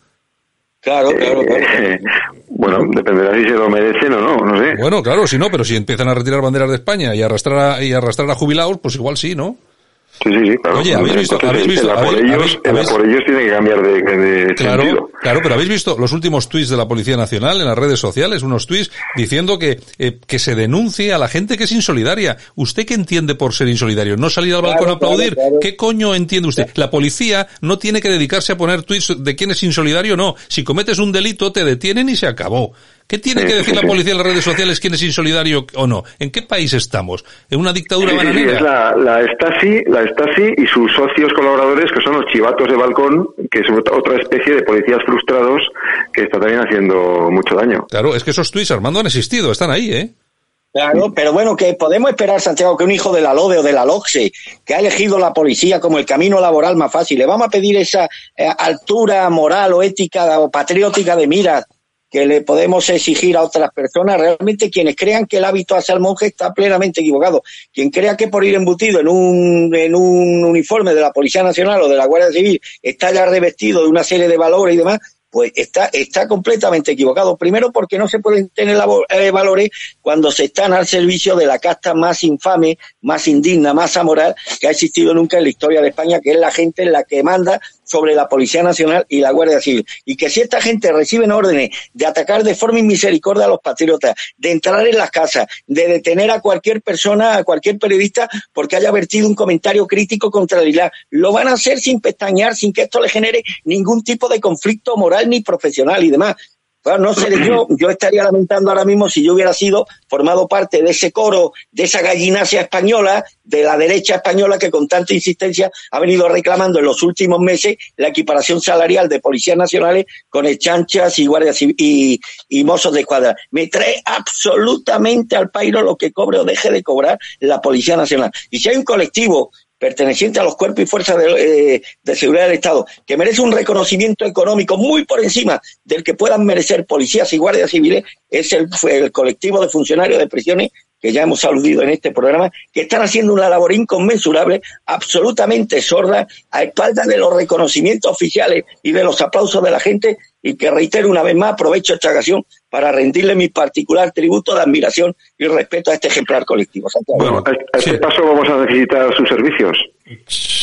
Claro, claro, claro. Eh, bueno, dependerá si se lo merecen o no, no sé. Bueno, claro, si no, pero si empiezan a retirar banderas de España y arrastrar a, y arrastrar a jubilados, pues igual sí, ¿no? Sí, sí, sí, claro. Oye, ¿habéis visto? ¿habéis visto? El, a por ¿habéis, ellos, el habéis, a por ellos tiene que cambiar de, de claro, sentido. Claro, pero ¿habéis visto los últimos tweets de la Policía Nacional en las redes sociales? Unos tweets diciendo que, eh, que se denuncie a la gente que es insolidaria. ¿Usted qué entiende por ser insolidario? ¿No salir al balcón claro, a aplaudir? Claro. ¿Qué coño entiende usted? La policía no tiene que dedicarse a poner tweets de quién es insolidario, no. Si cometes un delito, te detienen y se acabó. ¿Qué tiene que decir la policía en las redes sociales quién es insolidario o no? ¿En qué país estamos? ¿En una dictadura sí, bananera? Sí, es la, la Stasi, la Stasi y sus socios colaboradores que son los chivatos de balcón, que es otra especie de policías frustrados que está también haciendo mucho daño. Claro, es que esos tweets, Armando, han existido, están ahí, ¿eh? Claro, pero bueno, que podemos esperar, Santiago, que un hijo de la LODE o de la LOCSE, que ha elegido la policía como el camino laboral más fácil, le vamos a pedir esa eh, altura moral o ética o patriótica de miras que le podemos exigir a otras personas, realmente quienes crean que el hábito hacia el monje está plenamente equivocado. Quien crea que por ir embutido en un, en un uniforme de la Policía Nacional o de la Guardia Civil está ya revestido de una serie de valores y demás, pues está, está completamente equivocado. Primero porque no se pueden tener eh, valores cuando se están al servicio de la casta más infame, más indigna, más amoral que ha existido nunca en la historia de España, que es la gente en la que manda sobre la Policía Nacional y la Guardia Civil. Y que si esta gente reciben órdenes de atacar de forma inmisericordia a los patriotas, de entrar en las casas, de detener a cualquier persona, a cualquier periodista, porque haya vertido un comentario crítico contra la isla, lo van a hacer sin pestañear, sin que esto le genere ningún tipo de conflicto moral ni profesional y demás. Bueno, no sé, yo, yo estaría lamentando ahora mismo si yo hubiera sido formado parte de ese coro, de esa gallinacia española, de la derecha española que con tanta insistencia ha venido reclamando en los últimos meses la equiparación salarial de policías nacionales con chanchas y guardias y, y, y mozos de escuadra. Me trae absolutamente al pairo lo que cobre o deje de cobrar la Policía Nacional. Y si hay un colectivo perteneciente a los cuerpos y fuerzas de, eh, de, seguridad del Estado, que merece un reconocimiento económico muy por encima del que puedan merecer policías y guardias civiles, es el, el colectivo de funcionarios de prisiones que ya hemos aludido en este programa, que están haciendo una labor inconmensurable, absolutamente sorda, a espaldas de los reconocimientos oficiales y de los aplausos de la gente, y que reitero una vez más, aprovecho esta ocasión para rendirle mi particular tributo de admiración y respeto a este ejemplar colectivo. Santiago. Bueno, a este sí. paso vamos a necesitar sus servicios.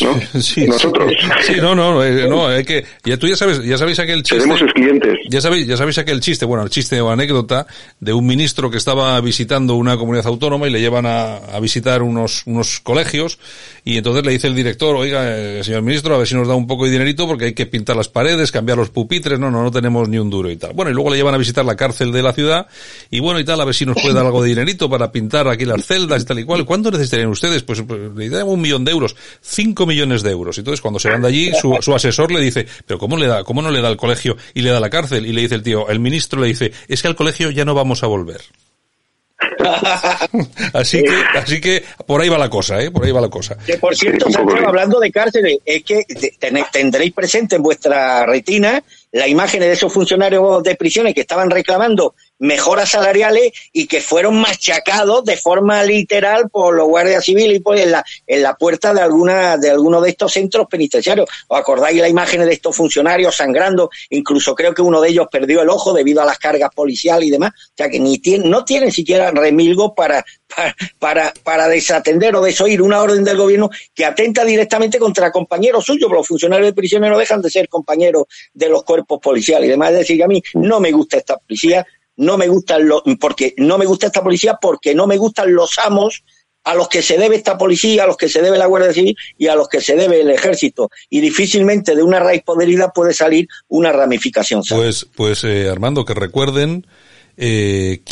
¿No? Sí, Nosotros. Sí, no, no, eh, no, hay que, ya tú ya sabes, ya sabéis aquel chiste. Seremos sus clientes. Ya sabéis, ya sabéis aquel chiste, bueno, el chiste o anécdota de un ministro que estaba visitando una comunidad autónoma y le llevan a, a visitar unos, unos colegios y entonces le dice el director, oiga, eh, señor ministro, a ver si nos da un poco de dinerito porque hay que pintar las paredes, cambiar los pupitres, no, no, no tenemos ni un duro y tal. Bueno, y luego le llevan a visitar la cárcel de la ciudad y bueno y tal, a ver si nos puede dar algo de dinerito para pintar aquí las celdas y tal y cual. ¿Cuánto necesitarían ustedes? Pues, pues le damos un millón de euros, cinco millones de euros. Entonces cuando se van de allí, su, su asesor le dice, pero ¿cómo le da, cómo no le da al colegio y le da la cárcel? Y le dice el tío, el ministro le dice, es que al colegio ya no vamos a volver. así que, así que por ahí va la cosa, eh, por ahí va la cosa. Que por cierto, Santiago, hablando de cárceles, es que ten- tendréis presente en vuestra retina la imagen de esos funcionarios de prisiones que estaban reclamando mejoras salariales y que fueron machacados de forma literal por los guardias civiles y por en la, en la puerta de alguna de alguno de estos centros penitenciarios. ¿Os acordáis la imagen de estos funcionarios sangrando? Incluso creo que uno de ellos perdió el ojo debido a las cargas policiales y demás. O sea que ni tiene, no tienen siquiera remilgo para, para, para, para desatender o desoír una orden del gobierno que atenta directamente contra compañeros suyos. Los funcionarios de prisiones no dejan de ser compañeros de los cuerpos policiales y demás. Es decir, a mí no me gusta esta policía, no me gustan los, porque no me gusta esta policía porque no me gustan los amos a los que se debe esta policía, a los que se debe la Guardia Civil y a los que se debe el ejército. Y difícilmente de una raíz podrida puede salir una ramificación. Pues, pues eh, Armando, que recuerden eh,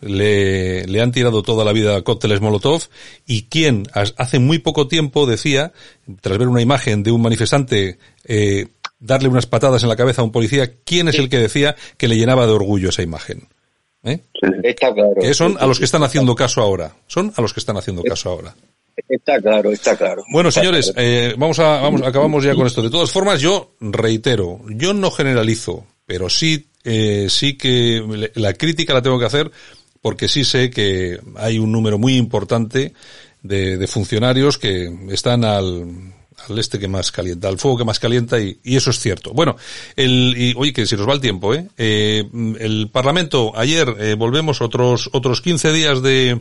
le, le han tirado toda la vida cócteles Molotov y quién hace muy poco tiempo decía, tras ver una imagen de un manifestante eh, darle unas patadas en la cabeza a un policía, quién es el que decía que le llenaba de orgullo esa imagen. ¿Eh? Está claro. Que son a los que están haciendo caso ahora. Son a los que están haciendo caso ahora. Está claro, está claro. Bueno, Está señores, claro. eh, vamos a, vamos, acabamos ya con esto. De todas formas, yo reitero, yo no generalizo, pero sí, eh, sí que la crítica la tengo que hacer porque sí sé que hay un número muy importante de, de funcionarios que están al, al este que más calienta, al fuego que más calienta y, y eso es cierto. Bueno, el, y, oye, que se nos va el tiempo, ¿eh? Eh, el Parlamento, ayer, eh, volvemos otros, otros 15 días de,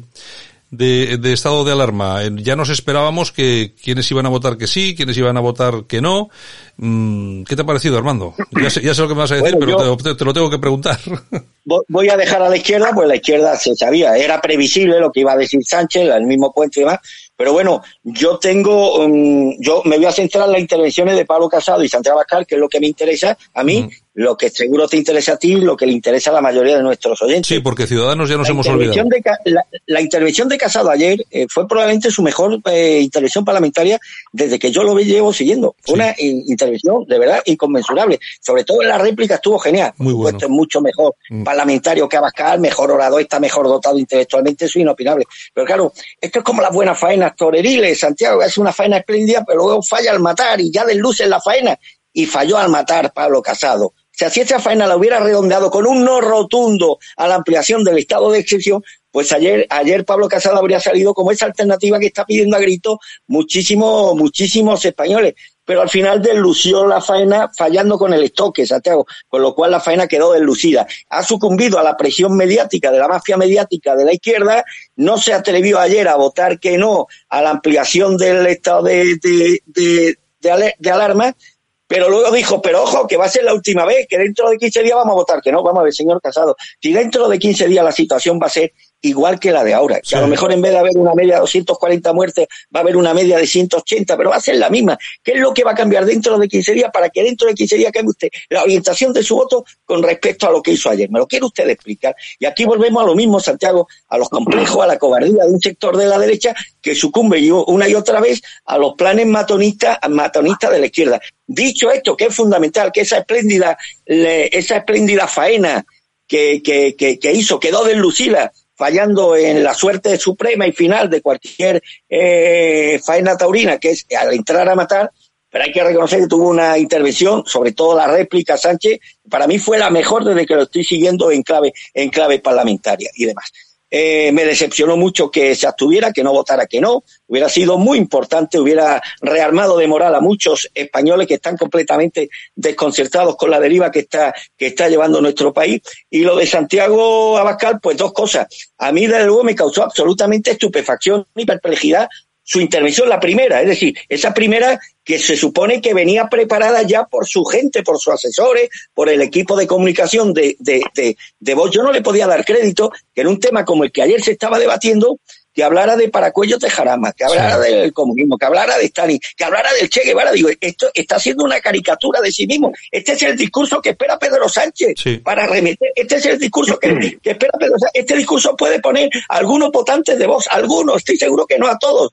de, de estado de alarma. Eh, Ya nos esperábamos que quienes iban a votar que sí, quienes iban a votar que no. Mm, ¿Qué te ha parecido, Armando? Ya sé, ya sé lo que me vas a decir, Bueno, pero te, te lo tengo que preguntar. Vo- Voy a dejar a la izquierda, pues la izquierda se sabía, era previsible lo que iba a decir Sánchez, el mismo puente y demás. Pero bueno, yo tengo, um, yo me voy a centrar en las intervenciones de Pablo Casado y Santiago Abascal, que es lo que me interesa a mí, lo que seguro te interesa a ti, lo que le interesa a la mayoría de nuestros oyentes. Sí, porque Ciudadanos ya nos la hemos olvidado. de la, la intervención de Casado ayer eh, fue probablemente su mejor eh, intervención parlamentaria desde que yo lo llevo siguiendo. Fue una in- intervención de verdad inconmensurable. Sobre todo en la réplica estuvo genial. Muy bueno. supuesto, es mucho mejor Mm. parlamentario que Abascal, mejor orador, está mejor dotado intelectualmente, eso es inopinable. Pero claro, esto es como las buenas faenas toreriles, Santiago, es una faena espléndida, pero luego falla al matar y ya desluce la faena. Y falló al matar Pablo Casado. O sea, si esta faena la hubiera redondeado con un no rotundo a la ampliación del estado de excepción, pues ayer, ayer Pablo Casado habría salido como esa alternativa que está pidiendo a grito muchísimos, muchísimos españoles. Pero al final deslució la faena fallando con el estoque, Santiago, con lo cual la faena quedó deslucida. Ha sucumbido a la presión mediática de la mafia mediática de la izquierda, no se atrevió ayer a votar que no a la ampliación del estado de, de, de, de alarma, pero luego dijo, pero ojo, que va a ser la última vez, que dentro de 15 días vamos a votar, que no, vamos a ver, señor Casado, si dentro de 15 días la situación va a ser igual que la de ahora, que a lo mejor en vez de haber una media de 240 muertes, va a haber una media de 180, pero va a ser la misma. ¿Qué es lo que va a cambiar dentro de 15 días para que dentro de 15 días cambie usted la orientación de su voto con respecto a lo que hizo ayer? ¿Me lo quiere usted explicar? Y aquí volvemos a lo mismo, Santiago, a los complejos, a la cobardía de un sector de la derecha que sucumbe una y otra vez a los planes matonistas, matonistas de la izquierda. Dicho esto, que es fundamental, que esa espléndida, esa espléndida faena que, que, que, que hizo quedó deslucida, fallando en la suerte suprema y final de cualquier eh, faena taurina, que es al entrar a matar, pero hay que reconocer que tuvo una intervención, sobre todo la réplica Sánchez, para mí fue la mejor desde que lo estoy siguiendo en clave, en clave parlamentaria y demás. Eh, me decepcionó mucho que se abstuviera, que no votara que no. Hubiera sido muy importante, hubiera rearmado de moral a muchos españoles que están completamente desconcertados con la deriva que está, que está llevando nuestro país. Y lo de Santiago Abascal, pues dos cosas. A mí, desde luego, me causó absolutamente estupefacción y perplejidad su intervención, la primera, es decir, esa primera que se supone que venía preparada ya por su gente, por sus asesores, por el equipo de comunicación de, de, de, de Vox. Yo no le podía dar crédito que en un tema como el que ayer se estaba debatiendo, que hablara de Paracuellos de Jarama, que hablara Sí. del comunismo, que hablara de Stalin, que hablara del Che Guevara. Digo, esto está haciendo una caricatura de sí mismo. Este es el discurso que espera Pedro Sánchez para remeter. Este es el discurso que, que espera Pedro Sánchez. Este discurso puede poner a algunos votantes de Vox, algunos, estoy seguro que no a todos.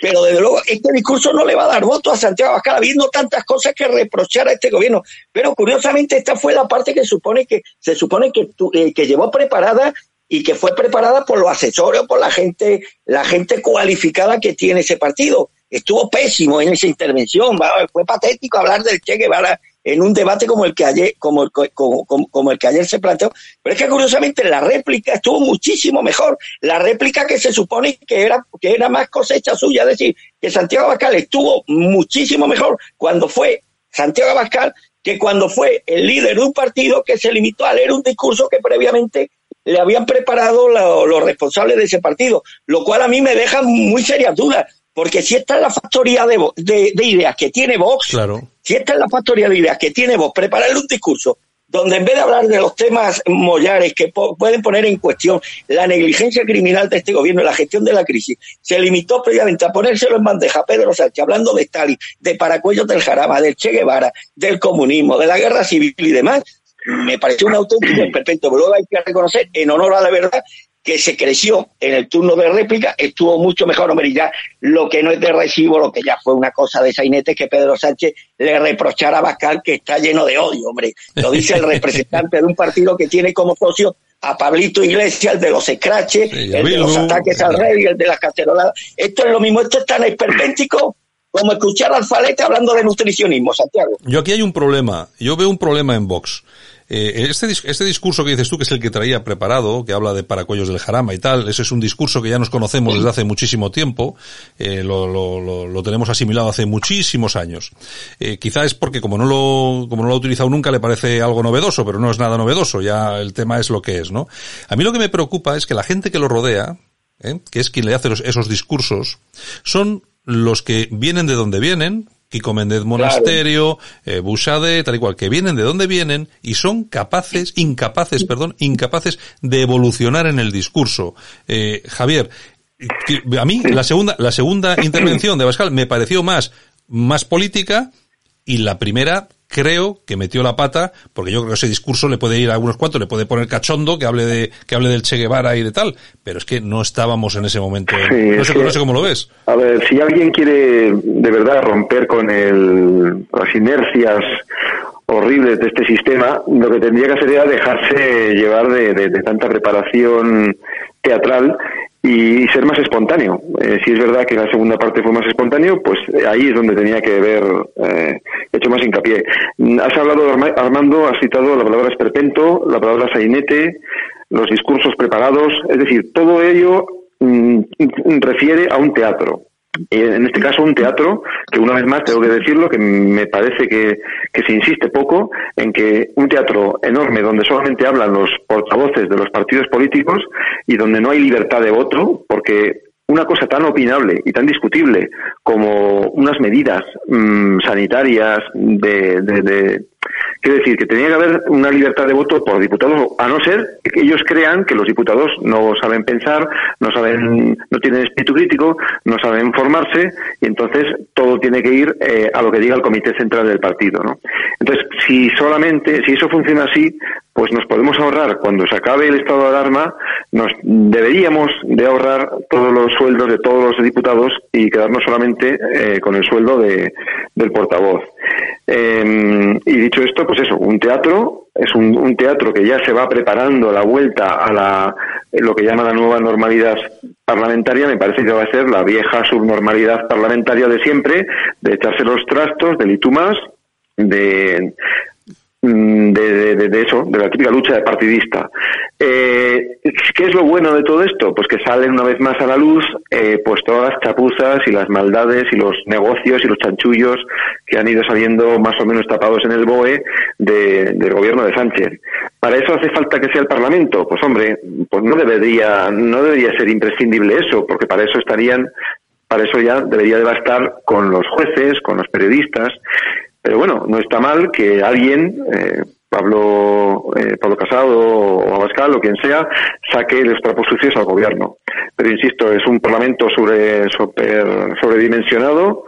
Pero desde luego, este discurso no le va a dar voto a Santiago Abascal, habiendo tantas cosas que reprochar a este gobierno. Pero curiosamente, esta fue la parte que supone que se supone que, eh, que llevó preparada y que fue preparada por los asesores por la gente, la gente cualificada que tiene ese partido. Estuvo pésimo en esa intervención, fue patético hablar del Che Guevara en un debate como el que ayer, como, el- como, como- como el que ayer se planteó. Pero es que curiosamente la réplica estuvo muchísimo mejor. La réplica que se supone que era, que era más cosecha suya, es decir, que Santiago Abascal estuvo muchísimo mejor cuando fue Santiago Abascal que cuando fue el líder de un partido que se limitó a leer un discurso que previamente le habían preparado lo- los responsables de ese partido, lo cual a mí me deja muy serias dudas, porque si esta es la factoría de, Vo- de- de ideas que tiene Vox, Claro. si esta es la factoría de ideas que tiene Vox, prepararle un discurso donde en vez de hablar de los temas mollares que po- pueden poner en cuestión la negligencia criminal de este gobierno y la gestión de la crisis, se limitó previamente a ponérselo en bandeja a Pedro Sánchez, hablando de Stalin, de Paracuellos del Jarama, del Che Guevara, del comunismo, de la guerra civil y demás, me pareció un auténtico esperpento. Pero luego hay que reconocer, en honor a la verdad, que se creció en el turno de réplica, estuvo mucho mejor, hombre, y ya lo que no es de recibo, lo que ya fue una cosa de sainete, es que Pedro Sánchez le reprochara a Bascal que está lleno de odio, hombre. Lo dice el representante de un partido que tiene como socio a Pablito Iglesias, el de los escraches, Sí, el de los ataques al rey, el de las caceroladas. Esto es lo mismo, esto es tan esperpéntico como escuchar al Falete hablando de nutricionismo, Santiago. Yo aquí hay un problema. Yo veo un problema en Vox. Eh, este, este discurso que dices tú, que es el que traía preparado, que habla de paracuellos del jarama y tal, ese es un discurso que ya nos conocemos desde hace muchísimo tiempo, eh, lo, lo, lo, lo tenemos asimilado hace muchísimos años. Eh, quizá es porque como no lo, como no lo ha utilizado nunca le parece algo novedoso, pero no es nada novedoso, ya el tema es lo que es, ¿no? A mí lo que me preocupa es que la gente que lo rodea, ¿eh? que es quien le hace los- esos discursos, son los que vienen de donde vienen, Kiko Méndez Monasterio, eh, Bouchade, tal y cual, que vienen de donde vienen y son capaces, incapaces, perdón, incapaces de evolucionar en el discurso. Eh, Javier, a mí la segunda, la segunda intervención de Bascal me pareció más, más política y la primera creo que metió la pata porque yo creo que ese discurso le puede ir a algunos cuantos, le puede poner cachondo que hable de que hable del Che Guevara y de tal, pero es que no estábamos en ese momento. Sí, no, es sé, que- no sé cómo lo ves. A ver, si alguien quiere de verdad romper con el, las inercias horribles de este sistema, lo que tendría que hacer era dejarse llevar de, de- tanta preparación teatral y ser más espontáneo. Eh, si es verdad que la segunda parte fue más espontáneo, pues eh, ahí es donde tenía que haber eh, hecho más hincapié. Mm, Has hablado, Arma- Armando, has citado la palabra esperpento, la palabra sainete, los discursos preparados, es decir, todo ello mm, refiere a un teatro. Y En este caso, un teatro que, una vez más, tengo que decirlo, que me parece que, que se insiste poco en que un teatro enorme donde solamente hablan los portavoces de los partidos políticos y donde no hay libertad de voto, porque una cosa tan opinable y tan discutible como unas medidas mm, sanitarias de, de- Quiero decir que tenía que haber una libertad de voto por diputados, a no ser que ellos crean que los diputados no saben pensar, no saben, no tienen espíritu crítico, no saben formarse, y entonces todo tiene que ir eh, a lo que diga el Comité Central del partido, ¿no? Entonces, si solamente, si eso funciona así, pues nos podemos ahorrar, cuando se acabe el estado de alarma, nos deberíamos de ahorrar todos los sueldos de todos los diputados y quedarnos solamente eh, con el sueldo de, del portavoz. Eh, y dicho esto, pues eso, un teatro, es un, teatro que ya se va preparando la vuelta a la, lo que llama la nueva normalidad parlamentaria, me parece que va a ser la vieja subnormalidad parlamentaria de siempre, de echarse los trastos, del y tú más, de, de, de- de- eso, de la típica lucha partidista. Eh, ¿Qué es lo bueno de todo esto? Pues que salen una vez más a la luz eh, pues todas las chapuzas y las maldades y los negocios y los chanchullos que han ido saliendo más o menos tapados en el BOE de- del gobierno de Sánchez. ¿Para eso hace falta que sea el Parlamento? Pues hombre, pues no debería, no debería ser imprescindible eso, porque para eso estarían para eso ya debería de bastar con los jueces, con los periodistas. Pero bueno, no está mal que alguien, eh, Pablo, eh, Pablo Casado o Abascal o quien sea, saque los trapos sucios al gobierno. Pero insisto, es un parlamento sobre, sobre, sobredimensionado,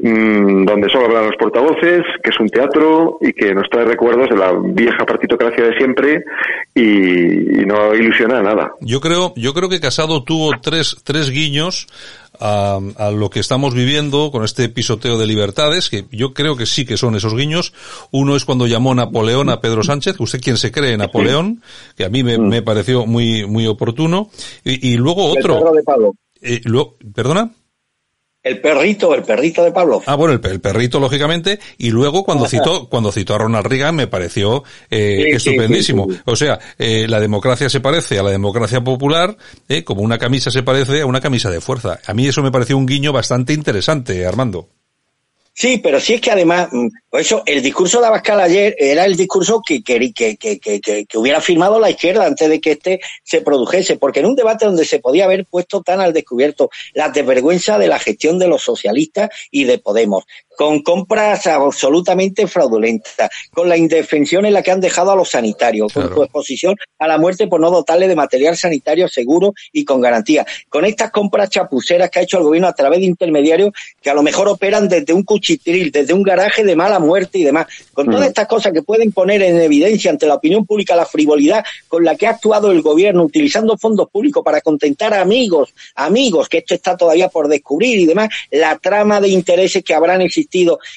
donde solo hablan los portavoces, que es un teatro y que nos trae recuerdos de la vieja partitocracia de siempre y, y no ilusiona nada. Yo creo, yo creo que Casado tuvo tres, tres guiños a, a, lo que estamos viviendo con este pisoteo de libertades, que yo creo que sí que son esos guiños. Uno es cuando llamó Napoleón a Pedro Sánchez, usted quien se cree Napoleón, que a mí me, me pareció muy, muy oportuno. Y, y luego otro. De Pablo. Eh, luego, ¿Perdona? El perrito, el perrito de Pablo. Ah, bueno, el, el, perrito, lógicamente, y luego cuando citó, cuando citó a Ronald Reagan me pareció eh, sí, estupendísimo. Sí, sí, o sea, eh, la democracia se parece a la democracia popular, eh, como una camisa se parece a una camisa de fuerza. A mí eso me pareció un guiño bastante interesante, Armando. Sí, pero sí es que además, eso, el discurso de Abascal ayer era el discurso que, que, que, que, que, hubiera firmado la izquierda antes de que este se produjese, porque en un debate donde se podía haber puesto tan al descubierto la desvergüenza de la gestión de los socialistas y de Podemos, con compras absolutamente fraudulentas, con la indefensión en la que han dejado a los sanitarios, claro. con su exposición a la muerte por no dotarle de material sanitario seguro y con garantía, con estas compras chapuceras que ha hecho el gobierno a través de intermediarios que a lo mejor operan desde un cuchitril, desde un garaje de mala muerte y demás, con todas mm. estas cosas que pueden poner en evidencia ante la opinión pública la frivolidad con la que ha actuado el gobierno utilizando fondos públicos para contentar a amigos, amigos, que esto está todavía por descubrir y demás, la trama de intereses que habrán existido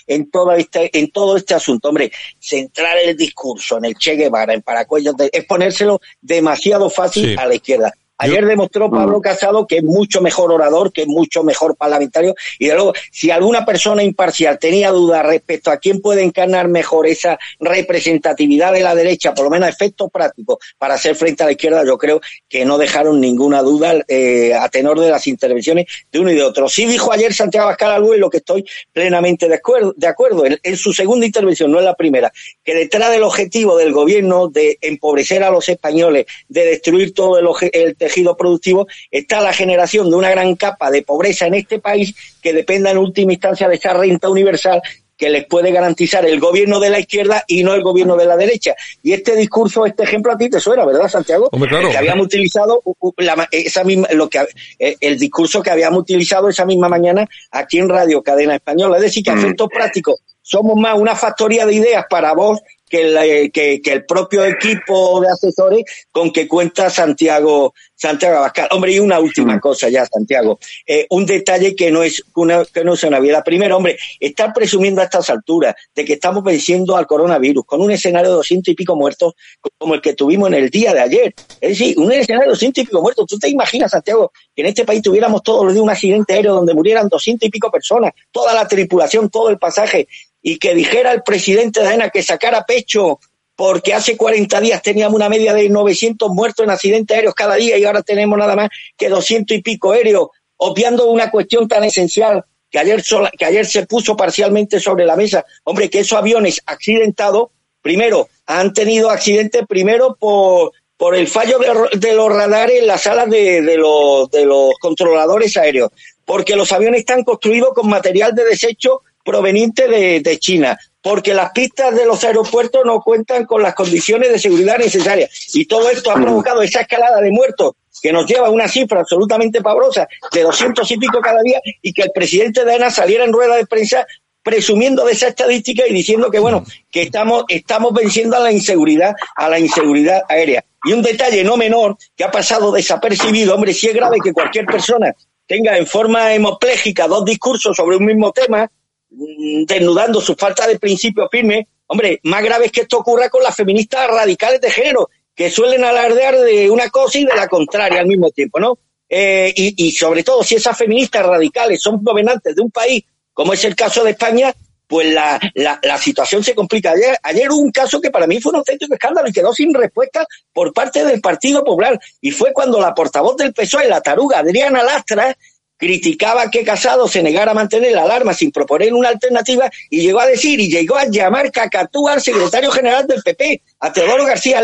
en todo este, en todo este asunto. Hombre, centrar el discurso en el Che Guevara, en Paracuellos, es ponérselo demasiado fácil sí. a la izquierda. Ayer demostró Pablo Casado que es mucho mejor orador, que es mucho mejor parlamentario. Y de luego, si alguna persona imparcial tenía dudas respecto a quién puede encarnar mejor esa representatividad de la derecha, por lo menos a efectos prácticos, para hacer frente a la izquierda, yo creo que no dejaron ninguna duda eh, a tenor de las intervenciones de uno y de otro. Sí dijo ayer Santiago Abascal algo en lo que estoy plenamente de acuerdo. De acuerdo. En, en su segunda intervención, no en la primera, que detrás del objetivo del gobierno de empobrecer a los españoles, de destruir todo el, el tejido productivo, está la generación de una gran capa de pobreza en este país que dependa en última instancia de esa renta universal que les puede garantizar el gobierno de la izquierda y no el gobierno de la derecha. Y este discurso, este ejemplo a ti te suena, ¿verdad, Santiago? Hombre, claro. Que habíamos utilizado la, esa misma, lo que, eh, el discurso que habíamos utilizado esa misma mañana aquí en Radio Cadena Española. Es decir, que a efectos prácticos somos más una factoría de ideas para vos que, la, que, que, el propio equipo de asesores con que cuenta Santiago Santiago Abascal. Hombre, y una última cosa ya, Santiago. Eh, un detalle que no es una, que no es una vida. Primero, hombre, estar presumiendo a estas alturas de que estamos venciendo al coronavirus con un escenario de doscientos y pico muertos como el que tuvimos en el día de ayer. Es decir, un escenario de doscientos y pico muertos. ¿Tú te imaginas, Santiago, que en este país tuviéramos todos los días un accidente aéreo donde murieran doscientos y pico personas, toda la tripulación, todo el pasaje, y que dijera el presidente de AENA que sacara pecho porque hace 40 días teníamos una media de 900 muertos en accidentes aéreos cada día y ahora tenemos nada más que 200 y pico aéreos, obviando una cuestión tan esencial que ayer, que ayer se puso parcialmente sobre la mesa. Hombre, que esos aviones accidentados, primero, han tenido accidentes primero por, por el fallo de, los radares en las salas de, de, los, de los controladores aéreos, porque los aviones están construidos con material de desecho proveniente de, de, China, porque las pistas de los aeropuertos no cuentan con las condiciones de seguridad necesarias. Y todo esto ha provocado esa escalada de muertos que nos lleva a una cifra absolutamente pavorosa de doscientos y pico cada día y que el presidente de ANA saliera en rueda de prensa presumiendo de esa estadística y diciendo que bueno, que estamos, estamos venciendo a la inseguridad, a la inseguridad aérea. Y un detalle no menor que ha pasado desapercibido, hombre, si es grave que cualquier persona tenga en forma hemopléjica dos discursos sobre un mismo tema, desnudando su falta de principio firme, hombre, más grave es que esto ocurra con las feministas radicales de género, que suelen alardear de una cosa y de la contraria al mismo tiempo, ¿no? Eh, y, y, sobre todo, si esas feministas radicales son gobernantes de un país, como es el caso de España, pues la, la, la situación se complica. Ayer, ayer hubo un caso que para mí fue un auténtico escándalo y quedó sin respuesta por parte del Partido Popular. Y fue cuando la portavoz del PSOE, la taruga Adriana Lastra, criticaba que Casado se negara a mantener la alarma sin proponer una alternativa y llegó a decir y llegó a llamar cacatúa al secretario general del PP, a Teodoro García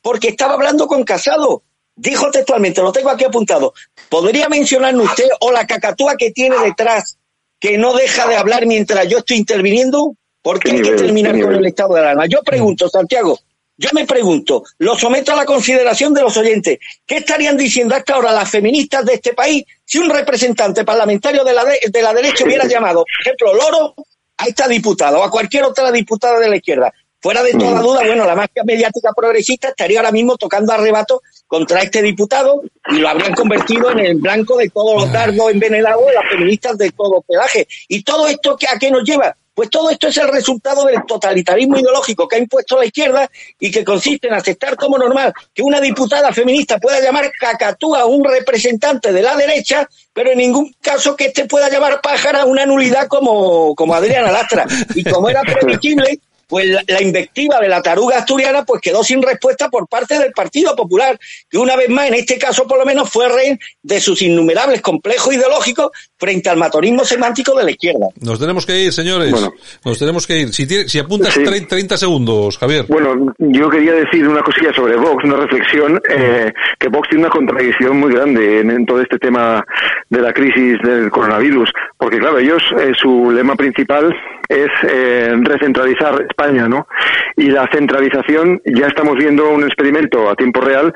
porque estaba hablando con Casado. dijo textualmente, lo tengo aquí apuntado, ¿podría mencionarme usted o la cacatúa que tiene detrás que no deja de hablar mientras yo estoy interviniendo? Porque ¿Qué hay que terminar ¿Qué con el estado de alarma. Yo pregunto, Santiago, yo me pregunto, lo someto a la consideración de los oyentes, ¿qué estarían diciendo hasta ahora las feministas de este país si un representante parlamentario de la, de, de la derecha hubiera llamado, por ejemplo, Loro, a esta diputada o a cualquier otra diputada de la izquierda? Fuera de toda duda, bueno, la mafia mediática progresista estaría ahora mismo tocando arrebato contra este diputado y lo habrían convertido en el blanco de todos los dardos envenenados de las feministas de todo pelaje. ¿Y todo esto que a qué nos lleva? Pues todo esto es el resultado del totalitarismo ideológico que ha impuesto la izquierda y que consiste en aceptar como normal que una diputada feminista pueda llamar cacatúa a un representante de la derecha, pero en ningún caso que éste pueda llamar pájara a una nulidad como, como Adriana Lastra. Y como era previsible, pues la, la invectiva de la taruga asturiana pues quedó sin respuesta por parte del Partido Popular, que una vez más, en este caso por lo menos, fue rehén de sus innumerables complejos ideológicos frente al matonismo semántico de la izquierda. Nos tenemos que ir, señores. Bueno. Nos tenemos que ir. Si, tiene- si apuntas Sí. 30, 30 segundos, Javier. Bueno, yo quería decir una cosilla sobre Vox, una reflexión, eh, que Vox tiene una contradicción muy grande en, en todo este tema de la crisis del coronavirus, porque claro, ellos, eh, su lema principal es eh, recentralizar España, ¿no? Y la centralización, ya estamos viendo un experimento a tiempo real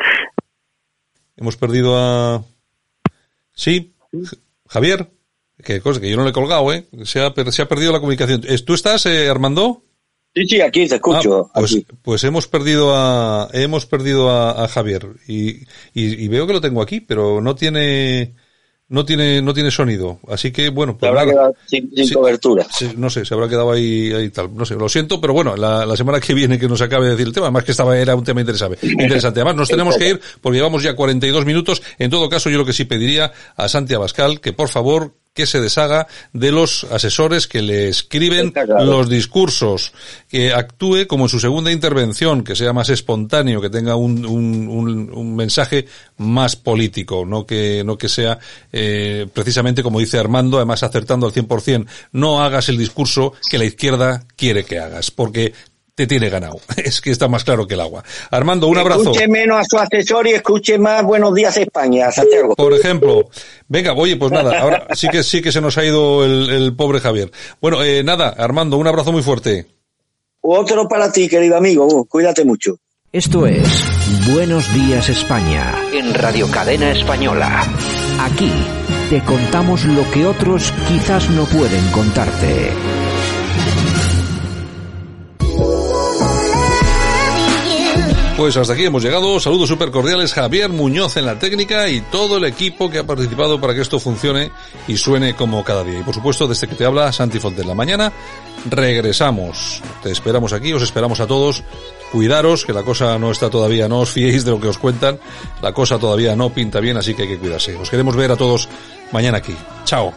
Hemos perdido a... Sí, Javier. Qué cosa, que yo no le he colgado, ¿eh? Se ha, se ha perdido la comunicación. ¿Es- ¿Tú estás, eh, Armando? Sí, sí, aquí te escucho. Ah, pues, pues hemos perdido a hemos perdido a, a Javier y, y, y veo que lo tengo aquí, pero no tiene no tiene no tiene sonido, así que bueno, Se pues habrá nada. quedado sin, sin Sí. cobertura. Sí, no sé, se habrá quedado ahí, ahí tal. No sé, lo siento, pero bueno, la, la semana que viene que nos acabe de decir el tema, además que estaba, era un tema interesante. interesante. Además, nos tenemos que ir porque llevamos ya 42 minutos. En todo caso, yo lo que sí pediría a Santi Abascal que por favor que se deshaga de los asesores que le escriben los discursos, que actúe como en su segunda intervención, que sea más espontáneo, que tenga un, un, un, un mensaje más político, no que, no que sea eh, precisamente como dice Armando, además acertando al 100%, no hagas el discurso que la izquierda quiere que hagas, porque te tiene ganado. Es que está más claro que el agua. Armando, un abrazo. Escuche menos a su asesor y escuche más Buenos Días España, Santiago. Por ejemplo, venga, oye, pues nada, ahora sí que sí que se nos ha ido el, el pobre Javier. Bueno, eh, nada, Armando, un abrazo muy fuerte. Otro para ti, querido amigo. Cuídate mucho. Esto es Buenos Días España. En Radio Cadena Española. Aquí te contamos lo que otros quizás no pueden contarte. Pues hasta aquí hemos llegado. Saludos súper cordiales. Javier Muñoz en la técnica y todo el equipo que ha participado para que esto funcione y suene como cada día. Y por supuesto, desde que te habla Santi Fontella. Mañana regresamos. Te esperamos aquí, os esperamos a todos. Cuidaros, que la cosa no está todavía, no os fiéis de lo que os cuentan. La cosa todavía no pinta bien, así que hay que cuidarse. Os queremos ver a todos mañana aquí. Chao.